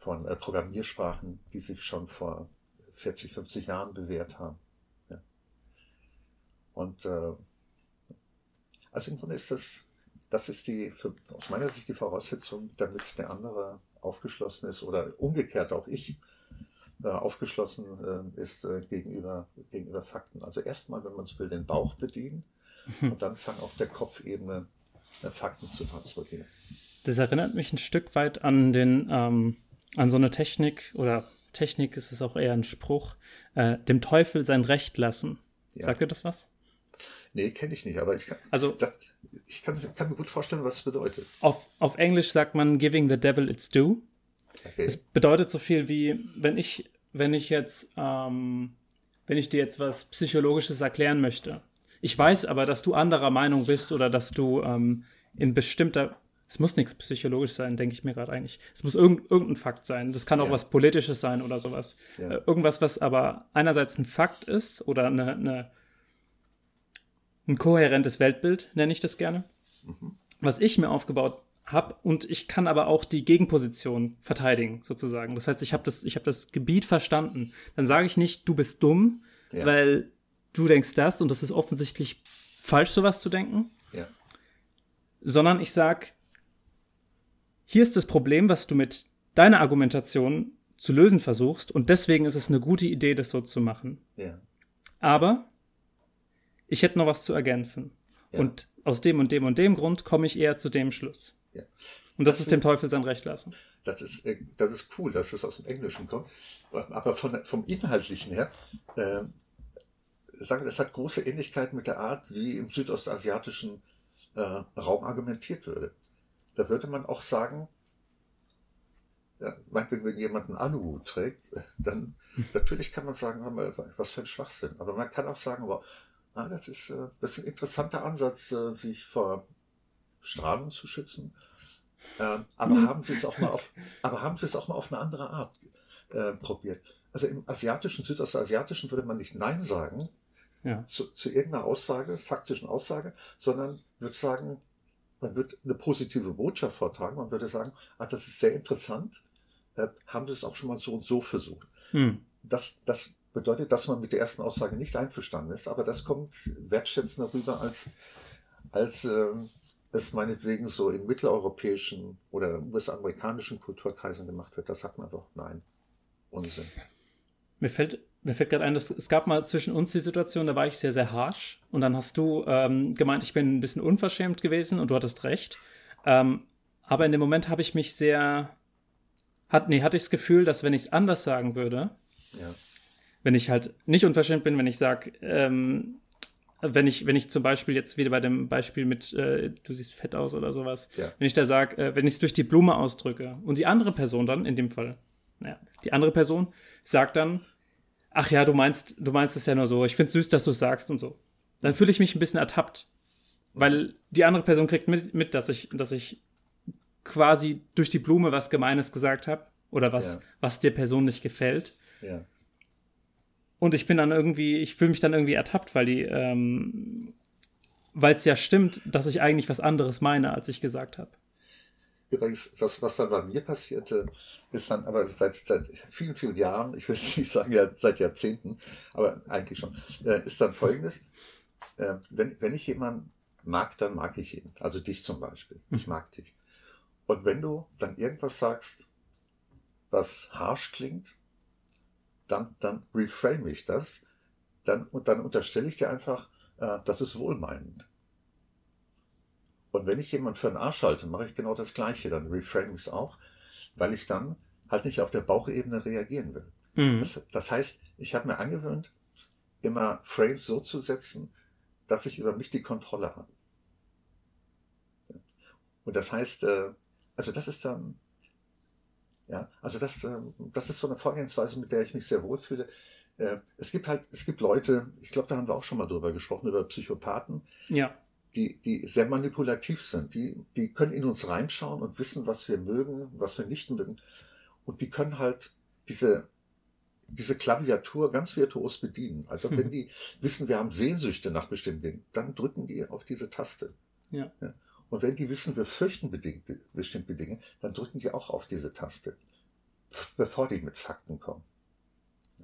von äh, Programmiersprachen, die sich schon vor 40, 50 Jahren bewährt haben. Ja. Und äh, also im Grunde ist das, das ist die, für, aus meiner Sicht die Voraussetzung, damit der andere aufgeschlossen ist oder umgekehrt auch ich äh, aufgeschlossen äh, ist äh, gegenüber, gegenüber Fakten. Also erstmal, wenn man es will, den Bauch bedienen und dann fangen auf der Kopfebene äh, Fakten zu transportieren. Das erinnert mich ein Stück weit an den, ähm, an so eine Technik oder Technik ist es auch eher ein Spruch, äh, dem Teufel sein Recht lassen. Ja. Sagt dir das was? Nee, kenne ich nicht, aber ich kann, also, das, ich kann, kann, mir gut vorstellen, was es bedeutet. Auf, auf Englisch sagt man giving the devil its due. Okay. Es bedeutet so viel wie, wenn ich, wenn ich jetzt, ähm, wenn ich dir jetzt was Psychologisches erklären möchte. Ich weiß aber, dass du anderer Meinung bist oder dass du ähm, in bestimmter es muss nichts psychologisch sein, denke ich mir gerade eigentlich. Es muss irgend, irgendein Fakt sein. Das kann auch ja. was Politisches sein oder sowas. Ja. Äh, irgendwas, was aber einerseits ein Fakt ist oder eine, eine, ein kohärentes Weltbild, nenne ich das gerne. Mhm. Was ich mir aufgebaut habe und ich kann aber auch die Gegenposition verteidigen, sozusagen. Das heißt, ich habe das, hab das Gebiet verstanden. Dann sage ich nicht, du bist dumm, ja. weil du denkst das und das ist offensichtlich falsch, sowas zu denken. Sondern ich sage, hier ist das Problem, was du mit deiner Argumentation zu lösen versuchst und deswegen ist es eine gute Idee, das so zu machen. Ja. Aber ich hätte noch was zu ergänzen. Ja. Und aus dem und dem und dem Grund komme ich eher zu dem Schluss. Ja. Und das, das ist dem Teufel sein Recht lassen. Das ist, äh, das ist cool, dass es aus dem Englischen kommt. Aber von, vom Inhaltlichen her, äh, sagen, das hat große Ähnlichkeit mit der Art, wie im südostasiatischen äh, Raum argumentiert würde. Da würde man auch sagen, ja, meinetwegen, wenn jemand einen Aluhut trägt, dann *laughs* natürlich kann man sagen, was für ein Schwachsinn. Aber man kann auch sagen, ah, das, ist, äh, das ist ein interessanter Ansatz, äh, sich vor Strahlung zu schützen. Ähm, aber mhm. haben Sie es auch mal auf, aber haben Sie es auch mal auf eine andere Art äh, probiert? Also im asiatischen, südostasiatischen würde man nicht Nein sagen ja. zu, zu irgendeiner Aussage, faktischen Aussage, sondern würde sagen, man wird eine positive Botschaft vortragen. Man würde sagen, ah, das ist sehr interessant. Äh, haben Sie es auch schon mal so und so versucht? Hm. Das, das bedeutet, dass man mit der ersten Aussage nicht einverstanden ist, aber das kommt wertschätzender rüber, als, als äh, es meinetwegen so in mitteleuropäischen oder US-amerikanischen Kulturkreisen gemacht wird. Da sagt man doch, nein, Unsinn. Mir fällt mir fällt gerade ein, dass es gab mal zwischen uns die Situation, da war ich sehr, sehr harsh. Und dann hast du ähm, gemeint, ich bin ein bisschen unverschämt gewesen und du hattest recht. Ähm, aber in dem Moment habe ich mich sehr. Hat, nee, hatte ich das Gefühl, dass wenn ich es anders sagen würde, ja. wenn ich halt nicht unverschämt bin, wenn ich sage, ähm, wenn ich, wenn ich zum Beispiel jetzt wieder bei dem Beispiel mit, äh, du siehst fett aus oder sowas, ja. wenn ich da sage, äh, wenn ich es durch die Blume ausdrücke und die andere Person dann, in dem Fall, naja, die andere Person sagt dann, ach ja, du meinst, du meinst es ja nur so, ich finde es süß, dass du es sagst und so. Dann fühle ich mich ein bisschen ertappt. Weil die andere Person kriegt mit, mit dass ich, dass ich quasi durch die Blume was Gemeines gesagt habe oder was, ja. was der Person nicht gefällt. Ja. Und ich bin dann irgendwie, ich fühle mich dann irgendwie ertappt, weil die, ähm, weil es ja stimmt, dass ich eigentlich was anderes meine, als ich gesagt habe. Übrigens, was, was dann bei mir passierte, ist dann aber seit, seit vielen, vielen Jahren, ich will nicht sagen ja, seit Jahrzehnten, aber eigentlich schon, äh, ist dann folgendes. Äh, wenn, wenn ich jemanden mag, dann mag ich ihn. Also dich zum Beispiel. Ich mhm. mag dich. Und wenn du dann irgendwas sagst, was harsh klingt, dann, dann reframe ich das. Dann, und dann unterstelle ich dir einfach, äh, das ist wohlmeinend. Und wenn ich jemanden für einen Arsch halte, mache ich genau das Gleiche. Dann reframe ich es auch, weil ich dann halt nicht auf der Bauchebene reagieren will. Mhm. Das, das, heißt, ich habe mir angewöhnt, immer Frames so zu setzen, dass ich über mich die Kontrolle habe. Und das heißt, äh, also das ist dann, ja, also das, äh, das ist so eine Vorgehensweise, mit der ich mich sehr wohlfühle. Äh, es gibt halt, es gibt Leute, ich glaube, da haben wir auch schon mal drüber gesprochen, über Psychopathen. Ja die, die sehr manipulativ sind. Die, die können in uns reinschauen und wissen, was wir mögen, was wir nicht mögen. Und die können halt diese, diese Klaviatur ganz virtuos bedienen. Also wenn hm. die wissen, wir haben Sehnsüchte nach bestimmten Dingen, dann drücken die auf diese Taste. Ja. ja. Und wenn die wissen, wir fürchten bestimmte Dinge, dann drücken die auch auf diese Taste, bevor die mit Fakten kommen.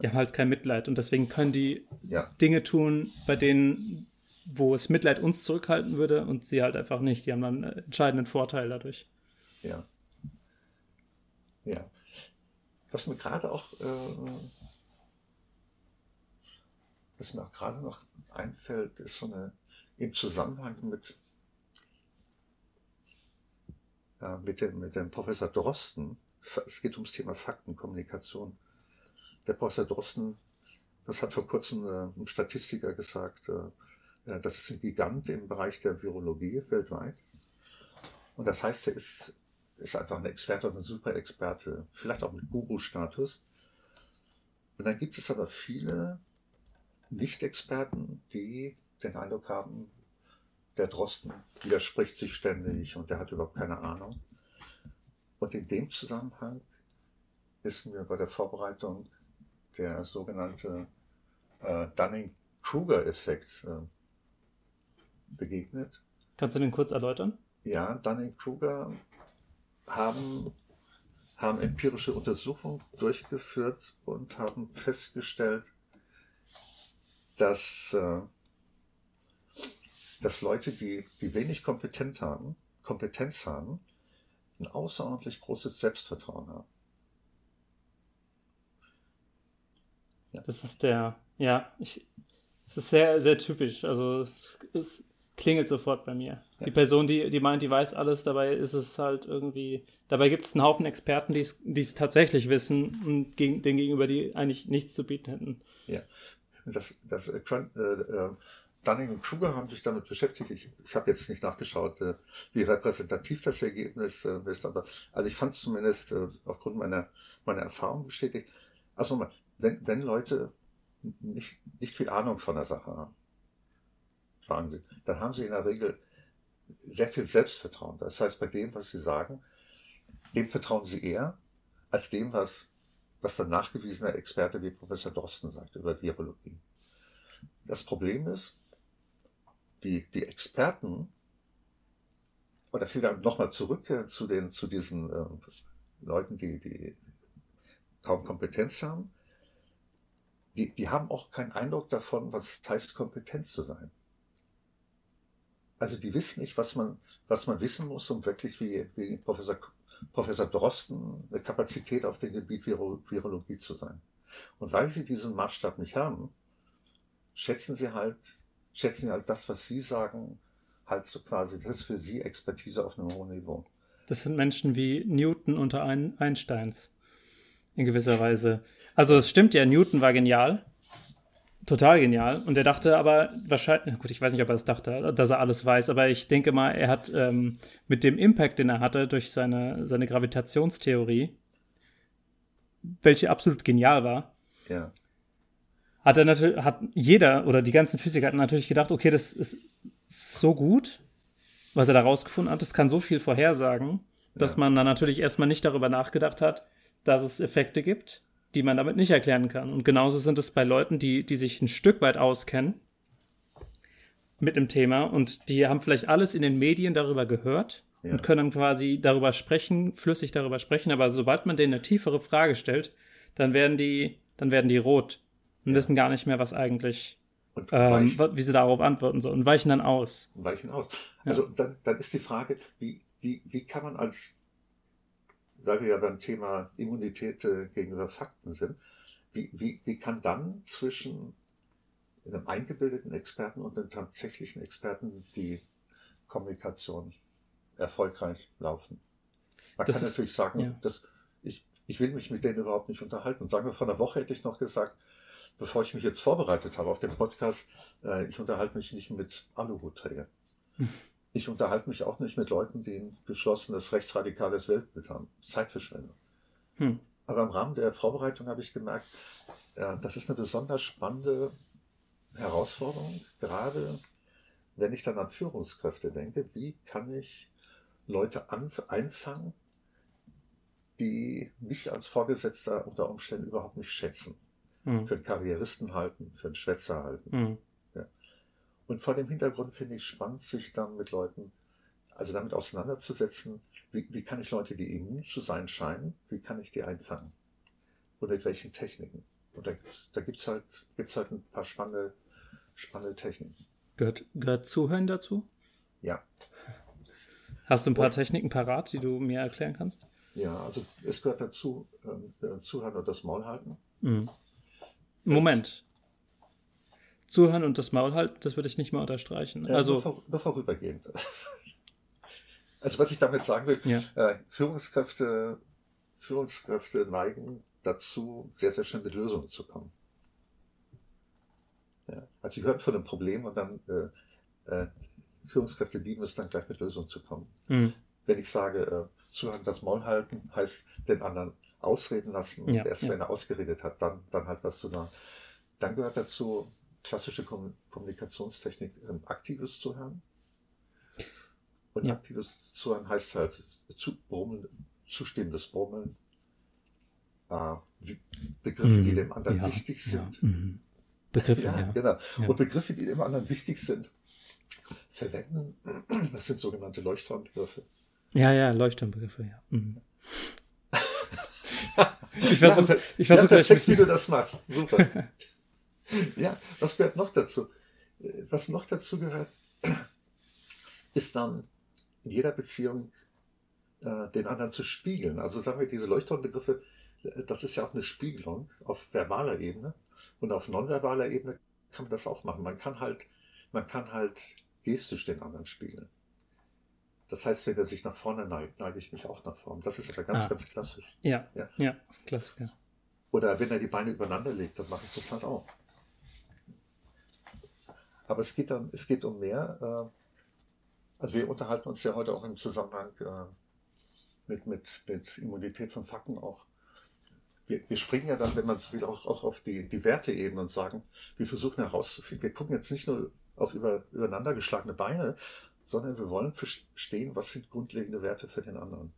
Die haben halt kein Mitleid und deswegen können die ja. Dinge tun, bei denen wo es Mitleid uns zurückhalten würde und sie halt einfach nicht. Die haben dann einen entscheidenden Vorteil dadurch. Ja. Ja. Was mir gerade auch, äh, was mir auch gerade noch einfällt, ist so eine im Zusammenhang mit, äh, mit, dem, mit dem Professor Drosten, es geht ums Thema Faktenkommunikation. Der Professor Drosten, das hat vor kurzem äh, ein Statistiker gesagt, äh, das ist ein Gigant im Bereich der Virologie weltweit. Und das heißt, er ist, ist einfach ein Experte und ein Super-Experte, vielleicht auch mit Guru-Status. Und dann gibt es aber viele Nicht-Experten, die den Eindruck haben, der Drosten widerspricht sich ständig und der hat überhaupt keine Ahnung. Und in dem Zusammenhang ist mir bei der Vorbereitung der sogenannte äh, Dunning-Kruger-Effekt äh, begegnet. Kannst du den kurz erläutern? Ja, Dunning-Kruger haben, haben empirische Untersuchungen durchgeführt und haben festgestellt, dass, äh, dass Leute, die, die wenig Kompetenz haben, Kompetenz haben, ein außerordentlich großes Selbstvertrauen haben. Ja. Das ist der, ja, ich, es ist sehr, sehr typisch. Also es, es klingelt sofort bei mir. Ja. Die Person, die, die meint, die weiß alles, dabei ist es halt irgendwie, dabei gibt es einen Haufen Experten, die es tatsächlich wissen und gegen, denen gegenüber die eigentlich nichts zu bieten hätten. Ja, das, das äh, äh, Dunning und Kruger haben sich damit beschäftigt. Ich, ich habe jetzt nicht nachgeschaut, äh, wie repräsentativ das Ergebnis äh, ist, aber also ich fand es zumindest äh, aufgrund meiner, meiner Erfahrung bestätigt. Also wenn, wenn Leute nicht, nicht viel Ahnung von der Sache haben, fragen Sie, dann haben sie in der Regel sehr viel Selbstvertrauen. Das heißt, bei dem, was sie sagen, dem vertrauen sie eher als dem, was, was der nachgewiesene Experte wie Professor Drosten sagt über Virologie. Das Problem ist, die, die Experten, oder vielleicht nochmal zurück zu, den, zu diesen äh, Leuten, die, die kaum Kompetenz haben, die, die haben auch keinen Eindruck davon, was es heißt, Kompetenz zu sein. Also die wissen nicht, was man, was man wissen muss, um wirklich wie, wie Professor, Professor Drosten eine Kapazität auf dem Gebiet Viro, Virologie zu sein. Und weil sie diesen Maßstab nicht haben, schätzen sie halt schätzen halt das, was Sie sagen, halt so quasi, das ist für Sie Expertise auf einem hohen Niveau. Das sind Menschen wie Newton unter Einsteins. In gewisser Weise. Also es stimmt ja, Newton war genial. Total genial. Und er dachte aber wahrscheinlich, gut, ich weiß nicht, ob er das dachte, dass er alles weiß, aber ich denke mal, er hat ähm, mit dem Impact, den er hatte durch seine, seine Gravitationstheorie, welche absolut genial war, ja hat er natürlich, hat jeder oder die ganzen Physiker hatten natürlich gedacht, okay, das ist so gut, was er da rausgefunden hat, das kann so viel vorhersagen, dass ja. man dann natürlich erstmal nicht darüber nachgedacht hat, dass es Effekte gibt, die man damit nicht erklären kann. Und genauso sind es bei Leuten, die, die sich ein Stück weit auskennen mit dem Thema und die haben vielleicht alles in den Medien darüber gehört ja. und können quasi darüber sprechen, flüssig darüber sprechen, aber sobald man denen eine tiefere Frage stellt, dann werden die, dann werden die rot und wissen gar nicht mehr, was eigentlich, ähm, wie sie darauf antworten sollen und weichen dann aus. Weichen aus. Also ja. dann, dann ist die Frage, wie, wie, wie kann man als, weil wir ja beim Thema Immunität äh, gegenüber Fakten sind, wie, wie, wie kann dann zwischen einem eingebildeten Experten und einem tatsächlichen Experten die Kommunikation erfolgreich laufen? Man das kann ist, natürlich sagen, ja. dass ich, ich will mich mit denen überhaupt nicht unterhalten. sagen wir, vor einer Woche hätte ich noch gesagt, bevor ich mich jetzt vorbereitet habe auf den Podcast, äh, ich unterhalte mich nicht mit Aluhutträgern. *laughs* Ich unterhalte mich auch nicht mit Leuten, die ein geschlossenes rechtsradikales Weltbild haben. Zeitverschwendung. Hm. Aber im Rahmen der Vorbereitung habe ich gemerkt, äh, das ist eine besonders spannende Herausforderung, gerade wenn ich dann an Führungskräfte denke. Wie kann ich Leute einfangen, die mich als Vorgesetzter unter Umständen überhaupt nicht schätzen? mhm. für einen Karrieristen halten, für einen Schwätzer halten. Mhm. Und vor dem Hintergrund finde ich spannend, sich dann mit Leuten, also damit auseinanderzusetzen, wie, wie kann ich Leute, die immun zu sein scheinen, wie kann ich die einfangen? Und mit welchen Techniken? Und da, gibt es halt, gibt's halt ein paar spannende, spannende Techniken. Gehört, gehört Zuhören dazu? Ja. Hast du ein paar und, Techniken parat, die du mir erklären kannst? Ja, also es gehört dazu, ähm, Zuhören und das Maul halten. Mhm. Moment. Zuhören und das Maul halten, das würde ich nicht mal unterstreichen. also nur, vor, nur vorübergehend. *laughs* Also was ich damit sagen will, Ja. äh, Führungskräfte, Führungskräfte neigen dazu, sehr, sehr schnell mit Lösungen zu kommen. Ja. Also sie hören von einem Problem und dann äh, äh, Führungskräfte lieben es dann gleich mit Lösungen zu kommen. Mhm. Wenn ich sage, äh, zuhören, das Maul halten, heißt den anderen ausreden lassen und Ja, erst ja. wenn er ausgeredet hat, dann, dann halt was zu sagen. Dann gehört dazu klassische Kom Kommunikationstechnik, ähm, aktives Zuhören. Und Ja. aktives Zuhören heißt halt zu brummeln, zustimmendes Brummeln, äh, Begriffe, die dem anderen Mhm. ja, wichtig ja. sind. Mhm. Begriffe, Ja, ja. genau. Ja. Und Begriffe, die dem anderen wichtig sind, verwenden. Das sind sogenannte Leuchtturmbegriffe. Ja, ja, Leuchtturmbegriffe, ja. Mhm. *laughs* Ich Ja, versuche ich ja, versuch gleich perfekt, wie du das machst. Super. *laughs* *laughs* ja, was gehört noch dazu? Äh, Was noch dazu gehört, *clears throat* ist dann in jeder Beziehung äh, den anderen zu spiegeln. Also sagen wir, diese Leuchtturmbegriffe, äh, das ist ja auch eine Spiegelung auf verbaler Ebene. Und auf nonverbaler Ebene kann man das auch machen. Man kann halt, man kann halt gestisch den anderen spiegeln. Das heißt, wenn er sich nach vorne neigt, neige ich mich auch nach vorne. Das ist aber ganz, Ah. ganz klassisch. Ja, Ja. ja, das ist Klassiker. Oder wenn er die Beine übereinander legt, dann mache ich das halt auch. Aber es geht dann, es geht um mehr. Äh, also wir unterhalten uns ja heute auch im Zusammenhang äh, mit, mit, mit Immunität von Fakten auch. Wir, wir springen ja dann, wenn man es will, auch, auch auf die, die Werteebene und sagen, wir versuchen herauszufinden, wir gucken jetzt nicht nur auf über, übereinander geschlagene Beine, sondern wir wollen verstehen, was sind grundlegende Werte für den anderen.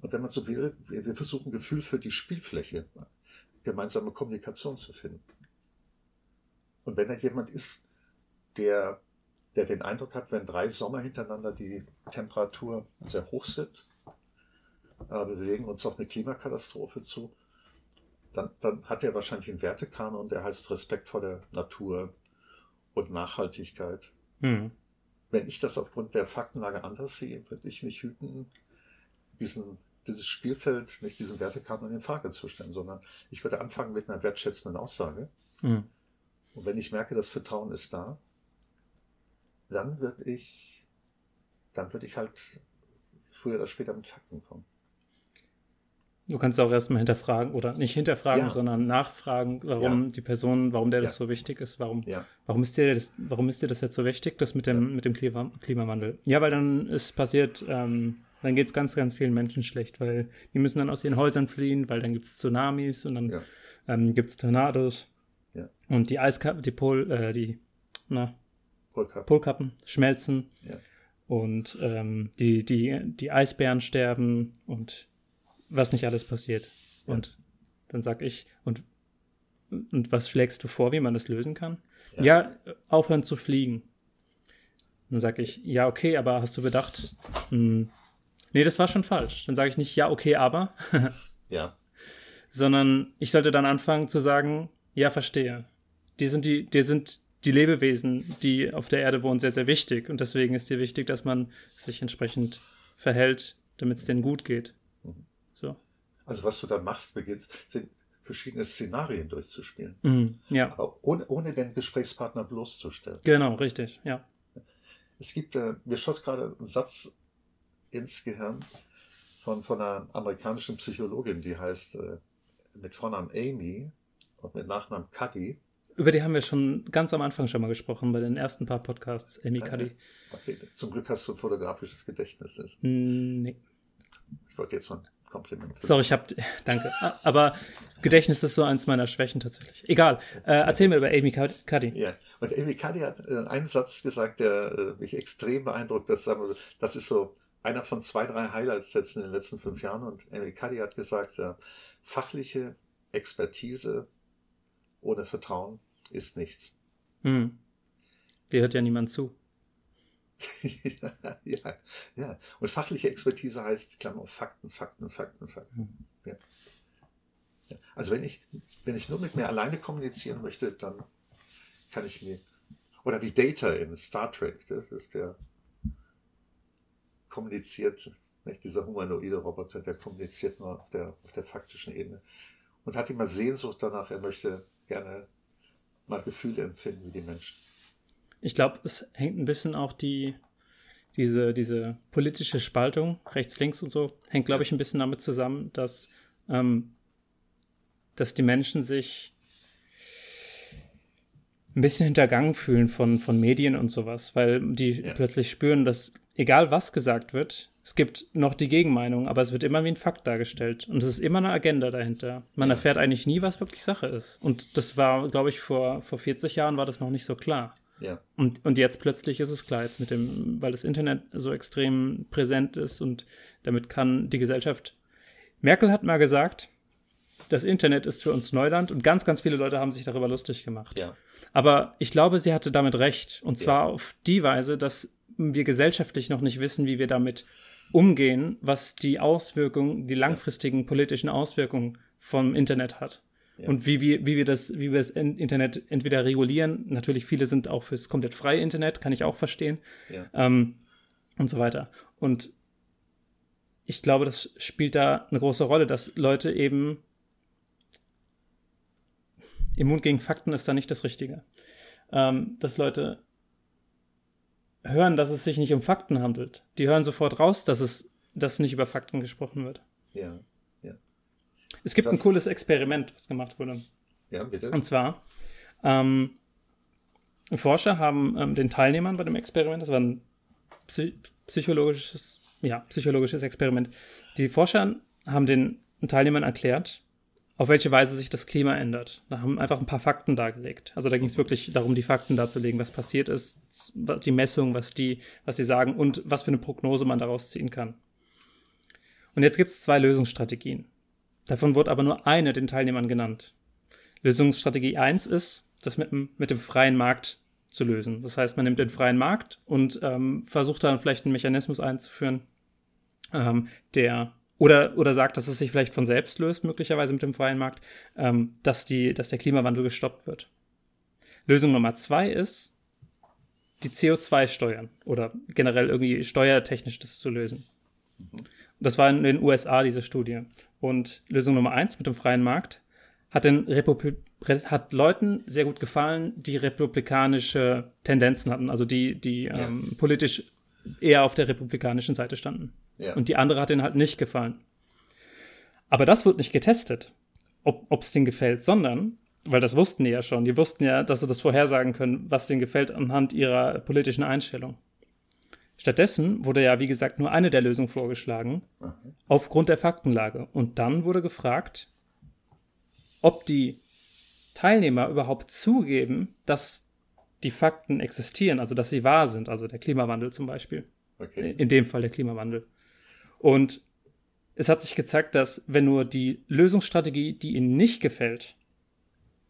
Und wenn man so will, wir, wir versuchen Gefühl für die Spielfläche, gemeinsame Kommunikation zu finden. Und wenn da jemand ist, der, der den Eindruck hat, wenn drei Sommer hintereinander die Temperatur sehr hoch sind, äh, wir bewegen uns auf eine Klimakatastrophe zu, dann, dann hat er wahrscheinlich einen Wertekanon, der heißt Respekt vor der Natur und Nachhaltigkeit. Mhm. Wenn ich das aufgrund der Faktenlage anders sehe, würde ich mich hüten, diesen, dieses Spielfeld, nicht diesen Wertekanon in Frage zu stellen, sondern ich würde anfangen mit einer wertschätzenden Aussage. Mhm. Und wenn ich merke, das Vertrauen ist da, dann würde ich, dann würde ich halt früher oder später mit Fakten kommen. Du kannst auch erstmal hinterfragen oder nicht hinterfragen, Ja. sondern nachfragen, warum die Person, warum der das Ja. so wichtig ist, warum, Ja, warum ist dir das, warum ist dir das jetzt so wichtig, das mit dem, mit dem Klima, Klimawandel? Ja, weil dann ist passiert, ähm, dann geht es ganz, ganz vielen Menschen schlecht, weil die müssen dann aus ihren Häusern fliehen, weil dann gibt es Tsunamis und dann ja, ähm, gibt es Tornados Ja. und die Eiskappen, die Pol, äh, die na, Polka. Polkappen schmelzen Ja. und ähm, die, die, die Eisbären sterben und was nicht alles passiert. Ja. Und dann sag ich, und, und was schlägst du vor, wie man das lösen kann? Ja. Ja, aufhören zu fliegen. Dann sag ich, ja, okay, aber hast du bedacht, hm, nee, das war schon falsch. Dann sage ich nicht, ja, okay, aber, *laughs* Ja, sondern ich sollte dann anfangen zu sagen, ja, verstehe. Die sind die, die sind die Lebewesen, die auf der Erde wohnen, sehr, sehr wichtig. Und deswegen ist dir wichtig, dass man sich entsprechend verhält, damit es denen gut geht. Mhm. So. also was du dann machst, beginnst, sind verschiedene Szenarien durchzuspielen. Mhm. Ja, Aber ohne, ohne den Gesprächspartner bloßzustellen. genau, richtig, ja. Es gibt, äh, mir schoss gerade ein Satz ins Gehirn von, von einer amerikanischen Psychologin, die heißt äh, mit Vornamen Amy und mit Nachnamen Cuddy. Über die haben wir schon ganz am Anfang schon mal gesprochen, bei den ersten paar Podcasts, Amy Cuddy. Okay, zum Glück hast du ein fotografisches Gedächtnis. Nee. Ich wollte jetzt mal ein Kompliment. für- Sorry, ich hab, *laughs* danke. Ah, Aber Gedächtnis ist so eins meiner Schwächen tatsächlich. Egal. Äh, erzähl mir über Amy Cud- Cuddy. Ja, und Amy Cuddy hat äh, einen Satz gesagt, der äh, mich extrem beeindruckt. Das, das ist so einer von zwei, drei Highlights-Sätzen in den letzten fünf Jahren. Und Amy Cuddy hat gesagt, fachliche Expertise ohne Vertrauen ist nichts. Hm. Dir hört ja niemand zu. *laughs* ja, ja. Und fachliche Expertise heißt, Klammer, auf, Fakten, Fakten, Fakten, Fakten. Ja. Ja. Also wenn ich, wenn ich nur mit mir alleine kommunizieren möchte, dann kann ich mir, oder wie Data in Star Trek, das ist der kommuniziert, nicht dieser humanoide Roboter, der kommuniziert nur auf der, auf der faktischen Ebene und hat immer Sehnsucht danach, er möchte gerne mal Gefühle empfinden wie die Menschen. Ich glaube, es hängt ein bisschen auch die, diese, diese politische Spaltung, rechts, links und so, hängt, glaube ich, ein bisschen damit zusammen, dass, ähm, dass die Menschen sich ein bisschen hintergangen fühlen von, von Medien und sowas, weil die ja. plötzlich spüren, dass egal was gesagt wird, es gibt noch die Gegenmeinung, aber es wird immer wie ein Fakt dargestellt. Und es ist immer eine Agenda dahinter. Man ja. erfährt eigentlich nie, was wirklich Sache ist. Und das war, glaube ich, vor, vor 40 Jahren war das noch nicht so klar. Ja. Und, und jetzt plötzlich ist es klar, jetzt mit dem, weil das Internet so extrem präsent ist und damit kann die Gesellschaft. Merkel hat mal gesagt, das Internet ist für uns Neuland und ganz, ganz viele Leute haben sich darüber lustig gemacht. Ja. Aber ich glaube, sie hatte damit recht. Und zwar ja. auf die Weise, dass wir gesellschaftlich noch nicht wissen, wie wir damit umgehen, was die Auswirkungen, die langfristigen politischen Auswirkungen vom Internet hat. Ja. Und wie wir, wie wir das, wie wir das Internet entweder regulieren, natürlich viele sind auch fürs komplett freie Internet, kann ich auch verstehen. Ja. Ähm, und so weiter. Und ich glaube, das spielt da eine große Rolle, dass Leute eben immun gegen Fakten ist da nicht das Richtige. Ähm, dass Leute hören, dass es sich nicht um Fakten handelt. Die hören sofort raus, dass es dass nicht über Fakten gesprochen wird. Ja, ja. Es gibt das, ein cooles Experiment, was gemacht wurde. Ja, bitte. Und zwar, ähm, Forscher haben ähm, den Teilnehmern bei dem Experiment, das war ein psy psychologisches, ja, psychologisches Experiment, die Forscher haben den Teilnehmern erklärt, auf welche Weise sich das Klima ändert. Da haben einfach ein paar Fakten dargelegt. Also da ging es wirklich darum, die Fakten darzulegen, was passiert ist, die Messung, was die, was sie sagen und was für eine Prognose man daraus ziehen kann. Und jetzt gibt es zwei Lösungsstrategien. Davon wurde aber nur eine den Teilnehmern genannt. Lösungsstrategie 1 ist, das mit, mit dem freien Markt zu lösen. Das heißt, man nimmt den freien Markt und ähm, versucht dann vielleicht einen Mechanismus einzuführen, ähm, der oder, oder sagt, dass es sich vielleicht von selbst löst, möglicherweise mit dem freien Markt, ähm, dass, die, dass der Klimawandel gestoppt wird. Lösung Nummer zwei ist, die CO2 steuern oder generell irgendwie steuertechnisch das zu lösen. Das war in den USA diese Studie. Und Lösung Nummer eins mit dem freien Markt hat, den Republi hat Leuten sehr gut gefallen, die republikanische Tendenzen hatten, also die, die ja. ähm, politisch eher auf der republikanischen Seite standen. Ja. Und die andere hat ihnen halt nicht gefallen. Aber das wird nicht getestet, ob es denen gefällt, sondern, weil das wussten die ja schon, die wussten ja, dass sie das vorhersagen können, was denen gefällt anhand ihrer politischen Einstellung. Stattdessen wurde ja, wie gesagt, nur eine der Lösungen vorgeschlagen, mhm. aufgrund der Faktenlage. Und dann wurde gefragt, ob die Teilnehmer überhaupt zugeben, dass die Fakten existieren, also dass sie wahr sind, also der Klimawandel zum Beispiel. Okay. In dem Fall der Klimawandel. Und es hat sich gezeigt, dass wenn nur die Lösungsstrategie, die ihnen nicht gefällt,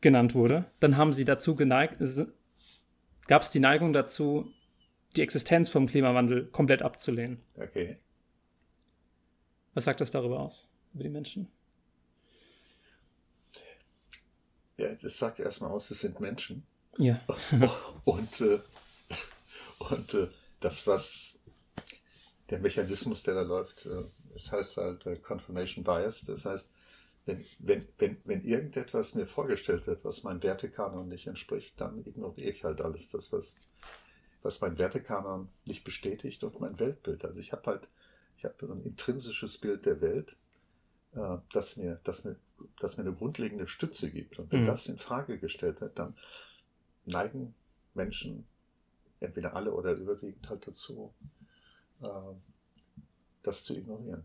genannt wurde, dann haben sie dazu geneigt, gab es die Neigung dazu, die Existenz vom Klimawandel komplett abzulehnen. Okay. Was sagt das darüber aus, über die Menschen? Ja, das sagt erstmal aus, es sind Menschen. Ja. *laughs* und äh, *laughs* und äh, das, was der Mechanismus, der da läuft, äh, das heißt halt äh, Confirmation Bias. Das heißt, wenn, wenn, wenn, wenn irgendetwas mir vorgestellt wird, was meinem Wertekanon nicht entspricht, dann ignoriere ich halt alles das, was, was mein Wertekanon nicht bestätigt und mein Weltbild. Also ich habe halt, ich habe ein intrinsisches Bild der Welt, äh, das, mir, das, mir, das mir eine grundlegende Stütze gibt. Und wenn mhm. das in Frage gestellt wird, dann neigen Menschen, entweder alle oder überwiegend halt dazu, das zu ignorieren.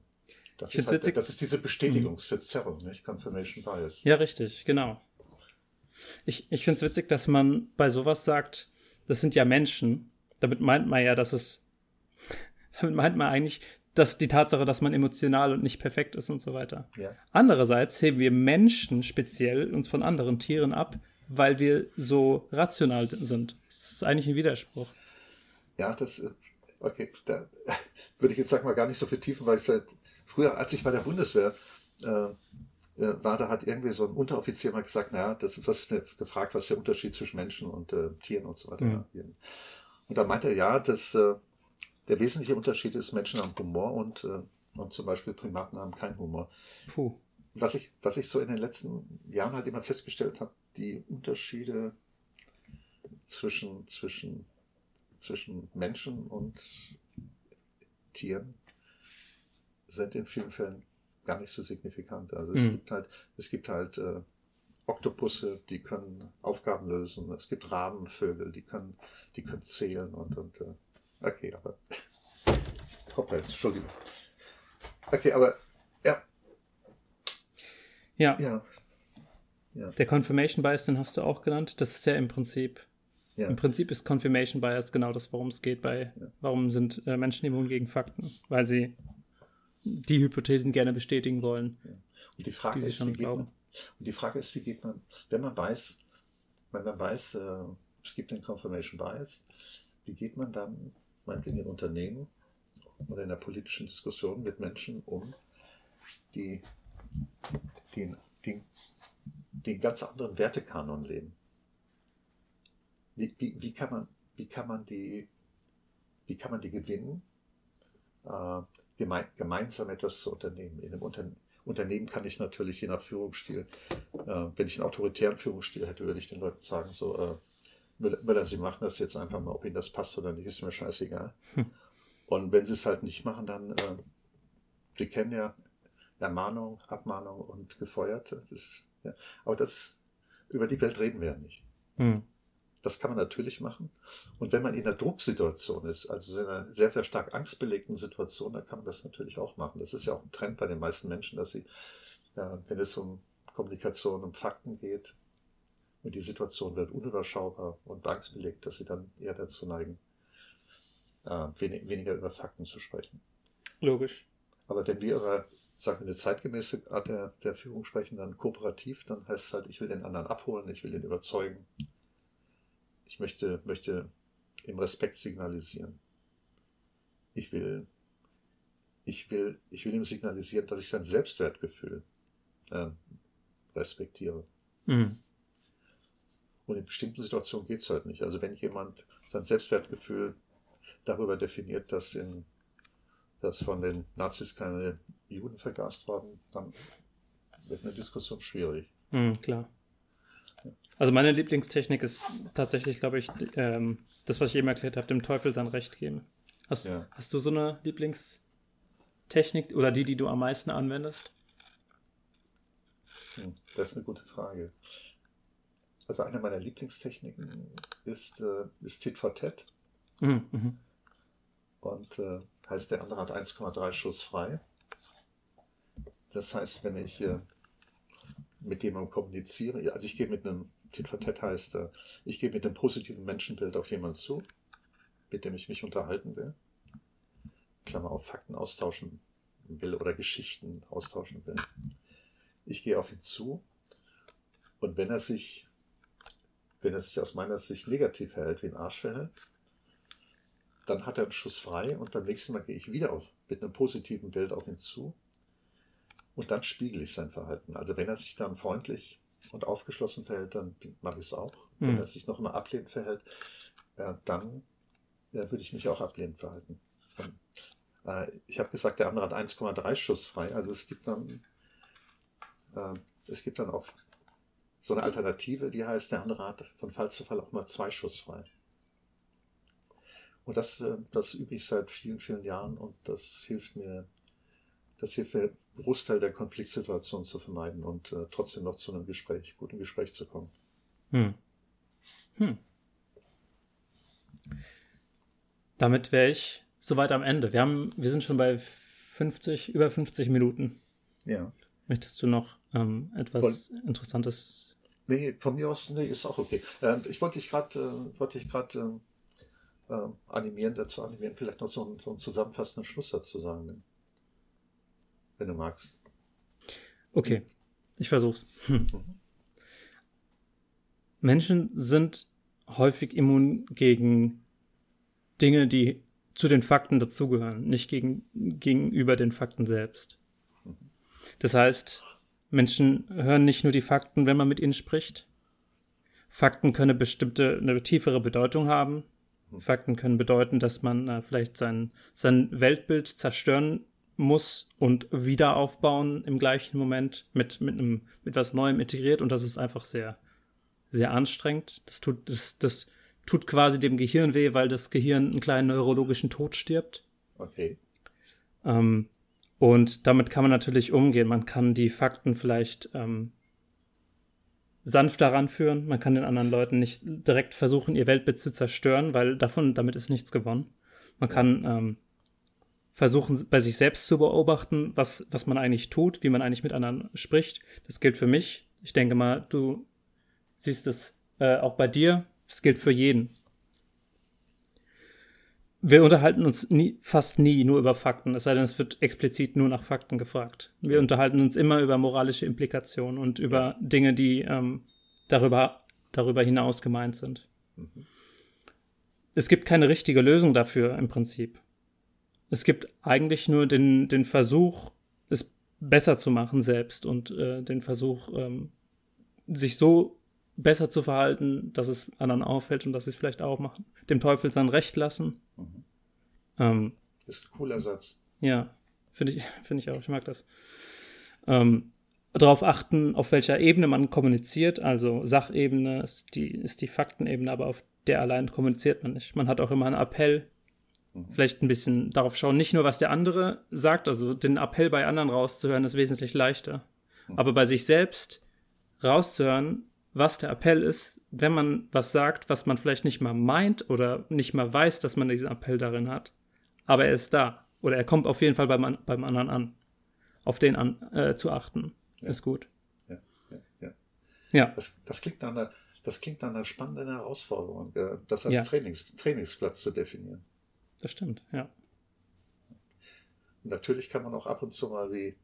Das, ist, halt, das ist diese Bestätigungsverzerrung, nicht? Confirmation Bias. Ja, richtig, genau. Ich, ich finde es witzig, dass man bei sowas sagt, das sind ja Menschen. Damit meint man ja, dass es, *laughs* damit meint man eigentlich, dass die Tatsache, dass man emotional und nicht perfekt ist und so weiter. Ja. Andererseits heben wir Menschen speziell uns von anderen Tieren ab, weil wir so rational sind. Das ist eigentlich ein Widerspruch. Ja, das, äh, okay, da *laughs* würde ich jetzt sag mal gar nicht so vertiefen, weil ich seit früher, als ich bei der Bundeswehr äh, äh, war, da hat irgendwie so ein Unteroffizier mal gesagt, naja, das ist was gefragt, was ist der Unterschied zwischen Menschen und äh, Tieren und so weiter. Mhm. Und da meinte er, ja, dass äh, der wesentliche Unterschied ist, Menschen haben Humor und, äh, und zum Beispiel Primaten haben keinen Humor. Puh. Was ich, was ich so in den letzten Jahren halt immer festgestellt habe, die Unterschiede zwischen, zwischen, zwischen Menschen und Tieren sind in vielen Fällen gar nicht so signifikant. Also es mhm. gibt halt, es gibt halt äh, Oktopusse, die können Aufgaben lösen. Es gibt Rabenvögel, die können, die können zählen und, und äh, okay, aber *laughs* hoppla, Entschuldigung. Okay, aber ja. Ja. Ja. ja. Der Confirmation Bias, den hast du auch genannt. Das ist ja im Prinzip. Ja. Im Prinzip ist Confirmation Bias genau das, worum es geht bei, ja. warum sind äh, Menschen immun gegen Fakten? Weil sie die Hypothesen gerne bestätigen wollen. Ja. Und die Frage die ist, schon glauben. Man, und die Frage ist, wie geht man, wenn man weiß, wenn man weiß, äh, es gibt den Confirmation Bias, wie geht man dann, meinetwegen in Unternehmen oder in der politischen Diskussion mit Menschen um, die den, den, den ganz anderen Wertekanon leben? Wie, wie, wie, kann man, wie, kann man die, wie kann man die gewinnen, äh, geme gemeinsam etwas zu unternehmen? In einem Unternehmen Unternehmen kann ich natürlich je nach Führungsstil, äh, wenn ich einen autoritären Führungsstil hätte, würde ich den Leuten sagen, so, äh, Müller, Sie machen das jetzt einfach mal, ob Ihnen das passt oder nicht, ist mir scheißegal. Hm. Und wenn Sie es halt nicht machen, dann, äh, Sie kennen ja Ermahnung, Abmahnung und gefeuert. Das ist, ja. Aber das, über die Welt reden wir ja nicht. Hm. Das kann man natürlich machen. Und wenn man in einer Drucksituation ist, also in einer sehr, sehr stark angstbelegten Situation, dann kann man das natürlich auch machen. Das ist ja auch ein Trend bei den meisten Menschen, dass sie, ja, wenn es um Kommunikation, um Fakten geht und die Situation wird unüberschaubar und angstbelegt, dass sie dann eher dazu neigen, äh, wenig, weniger über Fakten zu sprechen. Logisch. Aber wenn wir über sagen wir, eine zeitgemäße Art der, der Führung sprechen, dann kooperativ, dann heißt es halt, ich will den anderen abholen, ich will ihn überzeugen, ich möchte, möchte im Respekt signalisieren. Ich will, ich will, ich will ihm signalisieren, dass ich sein Selbstwertgefühl äh, respektiere. Mhm. Und in bestimmten Situationen geht es halt nicht. Also wenn jemand sein Selbstwertgefühl darüber definiert, dass, in, dass von den Nazis keine Juden vergast wurden, dann wird eine Diskussion schwierig. Mhm, klar. Also meine Lieblingstechnik ist tatsächlich, glaube ich, ähm, das, was ich eben erklärt habe, dem Teufel sein Recht geben. Hast, ja. hast du so eine Lieblingstechnik oder die, die du am meisten anwendest? Hm, das ist eine gute Frage. Also eine meiner Lieblingstechniken ist, äh, ist Tit for Tat. Mhm, mhm. Und äh, heißt, der andere hat 1,3 Schuss frei. Das heißt, wenn ich äh, mit jemandem kommuniziere, also ich gehe mit einem Tit for Tat heißt, äh, ich gehe mit einem positiven Menschenbild auf jemanden zu, mit dem ich mich unterhalten will. Klammer auf Fakten austauschen will oder Geschichten austauschen will. Ich gehe auf ihn zu und wenn er sich, wenn er sich aus meiner Sicht negativ verhält, wie ein Arsch verhält, dann hat er einen Schuss frei und beim nächsten Mal gehe ich wieder auf, mit einem positiven Bild auf ihn zu und dann spiegel ich sein Verhalten. Also wenn er sich dann freundlich und aufgeschlossen verhält, dann mache ich es auch. Mhm. Wenn er sich noch immer ablehnend verhält, äh, dann äh, würde ich mich auch ablehnend verhalten. Und, äh, ich habe gesagt, der andere hat 1,3 Schuss frei. Also es gibt dann, äh, es gibt dann auch so eine Alternative, die heißt, der andere hat von Fall zu Fall auch mal zwei Schuss frei. Und das, äh, das übe ich seit vielen, vielen Jahren und das hilft mir, das hilft mir Großteil der Konfliktsituation zu vermeiden und äh, trotzdem noch zu einem Gespräch, guten Gespräch zu kommen. Hm. Hm. Damit wäre ich soweit am Ende. Wir, haben, wir sind schon bei 50, über 50 Minuten. Ja. Möchtest du noch ähm, etwas Voll. Interessantes? Nee, von mir aus, nee, ist auch okay. Äh, ich wollte dich gerade äh, wollte ich gerade äh, äh, animieren, dazu animieren, vielleicht noch so, ein, so einen zusammenfassenden Schlusssatz zu sagen wenn du magst. Okay, ich versuch's. Hm. *laughs* Menschen sind häufig immun gegen Dinge, die zu den Fakten dazugehören, nicht gegen, gegenüber den Fakten selbst. Das heißt, Menschen hören nicht nur die Fakten, wenn man mit ihnen spricht. Fakten können bestimmte, eine tiefere Bedeutung haben. Fakten können bedeuten, dass man äh, vielleicht sein, sein Weltbild zerstören muss und wieder aufbauen im gleichen Moment mit, mit einem, mit was Neuem integriert und das ist einfach sehr, sehr anstrengend. Das tut, das, das tut quasi dem Gehirn weh, weil das Gehirn einen kleinen neurologischen Tod stirbt. Okay. Ähm, und damit kann man natürlich umgehen. Man kann die Fakten vielleicht ähm, sanfter ranführen. Man kann den anderen Leuten nicht direkt versuchen, ihr Weltbild zu zerstören, weil davon, damit ist nichts gewonnen. Man kann ähm, versuchen, bei sich selbst zu beobachten, was, was man eigentlich tut, wie man eigentlich mit anderen spricht. Das gilt für mich. Ich denke mal, du siehst es äh, auch bei dir. Das gilt für jeden. Wir unterhalten uns nie, fast nie nur über Fakten, es sei denn, es wird explizit nur nach Fakten gefragt. Wir unterhalten uns immer über moralische Implikationen und über Dinge, die ähm, darüber, darüber hinaus gemeint sind. Mhm. Es gibt keine richtige Lösung dafür im Prinzip. Es gibt eigentlich nur den, den Versuch, es besser zu machen selbst und äh, den Versuch, ähm, sich so besser zu verhalten, dass es anderen auffällt und dass sie es vielleicht auch machen. Dem Teufel sein Recht lassen. Mhm. Ähm, ist ein cooler Satz. Ja, finde ich, *laughs* find ich auch. Ich mag das. Ähm, darauf achten, auf welcher Ebene man kommuniziert. Also Sachebene ist die, ist die Faktenebene, aber auf der allein kommuniziert man nicht. Man hat auch immer einen Appell. Mhm. Vielleicht ein bisschen darauf schauen, nicht nur, was der andere sagt, also den Appell bei anderen rauszuhören, ist wesentlich leichter. Mhm. Aber bei sich selbst rauszuhören, was der Appell ist, wenn man was sagt, was man vielleicht nicht mal meint oder nicht mal weiß, dass man diesen Appell darin hat. Aber er ist da. Oder er kommt auf jeden Fall beim, beim anderen an. Auf den an, äh, zu achten. Ja. Ist gut. Ja, ja, ja. ja. Das, das, klingt nach einer, das klingt nach einer spannenden Herausforderung, das als ja. Trainings, Trainingsplatz zu definieren. Das stimmt, ja. Natürlich kann man auch ab und zu mal, wie,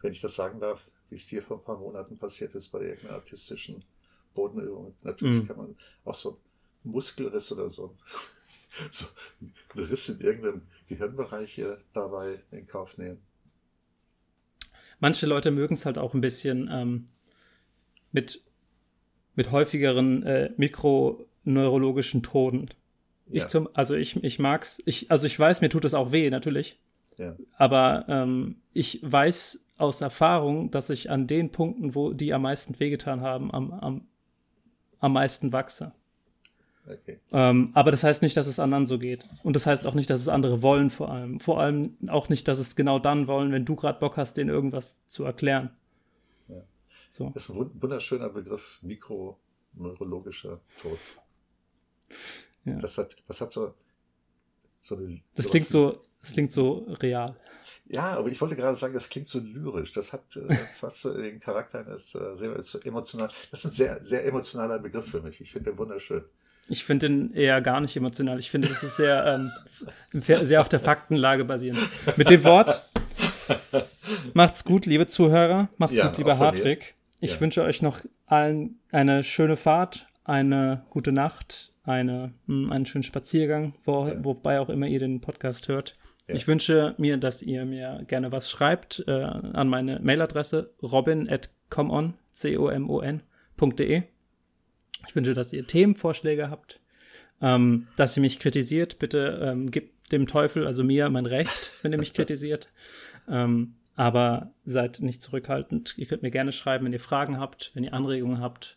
wenn ich das sagen darf, wie es dir vor ein paar Monaten passiert ist bei irgendeiner artistischen Bodenübung. Natürlich mhm. kann man auch so einen Muskelriss oder so, *laughs* so einen Riss in irgendeinem Gehirnbereich hier dabei in Kauf nehmen. Manche Leute mögen es halt auch ein bisschen ähm, mit, mit häufigeren äh, mikroneurologischen Toden. Ja. Ich zum, also ich, ich mag's, ich, also ich weiß, mir tut es auch weh, natürlich. Ja. Aber ähm, ich weiß aus Erfahrung, dass ich an den Punkten, wo die am meisten wehgetan haben, am, am am meisten wachse. Okay. Ähm, aber das heißt nicht, dass es anderen so geht. Und das heißt auch nicht, dass es andere wollen, vor allem. Vor allem auch nicht, dass es genau dann wollen, wenn du gerade Bock hast, denen irgendwas zu erklären. Ja. So. Das ist ein wunderschöner Begriff, mikroneurologischer Tod. Ja. Das, hat, das hat so, so eine. Das klingt so, das klingt so real. Ja, aber ich wollte gerade sagen, das klingt so lyrisch. Das hat äh, *laughs* fast so den Charakter eines äh, sehr emotional. Das ist ein sehr, sehr emotionaler Begriff für mich. Ich finde den wunderschön. Ich finde den eher gar nicht emotional. Ich finde, das ist sehr, ähm, *laughs* sehr auf der Faktenlage basierend. Mit dem Wort *laughs* macht's gut, liebe Zuhörer. Macht's ja, gut, lieber Hartwig. Ich ja. wünsche euch noch allen eine schöne Fahrt, eine gute Nacht, eine, hm, einen schönen Spaziergang, wo, ja. wobei auch immer ihr den Podcast hört. Ja. Ich wünsche mir, dass ihr mir gerne was schreibt äh, an meine Mailadresse robin.comon, C-O-M-O-N.de. Ich wünsche, dass ihr Themenvorschläge habt, ähm, dass ihr mich kritisiert. Bitte ähm, gebt dem Teufel, also mir, mein Recht, wenn ihr mich *laughs* kritisiert. Ähm, aber seid nicht zurückhaltend. Ihr könnt mir gerne schreiben, wenn ihr Fragen habt, wenn ihr Anregungen habt.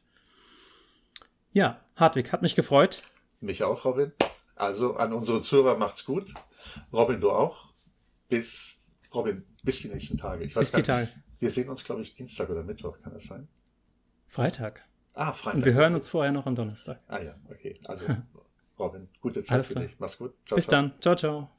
Ja, Hartwig, hat mich gefreut. Mich auch, Robin. Also an unsere Zuhörer macht's gut. Robin, du auch. Bis, Robin, bis die nächsten Tage. Ich weiß bis die Tage. Wir sehen uns, glaube ich, Dienstag oder Mittwoch, kann das sein? Freitag. Ah, Freitag. Und wir hören uns vorher noch am Donnerstag. Ah ja, okay. Also, *laughs* Robin, gute Zeit Alles für dich. Mach's gut. Ciao, bis ciao. dann. Ciao, ciao.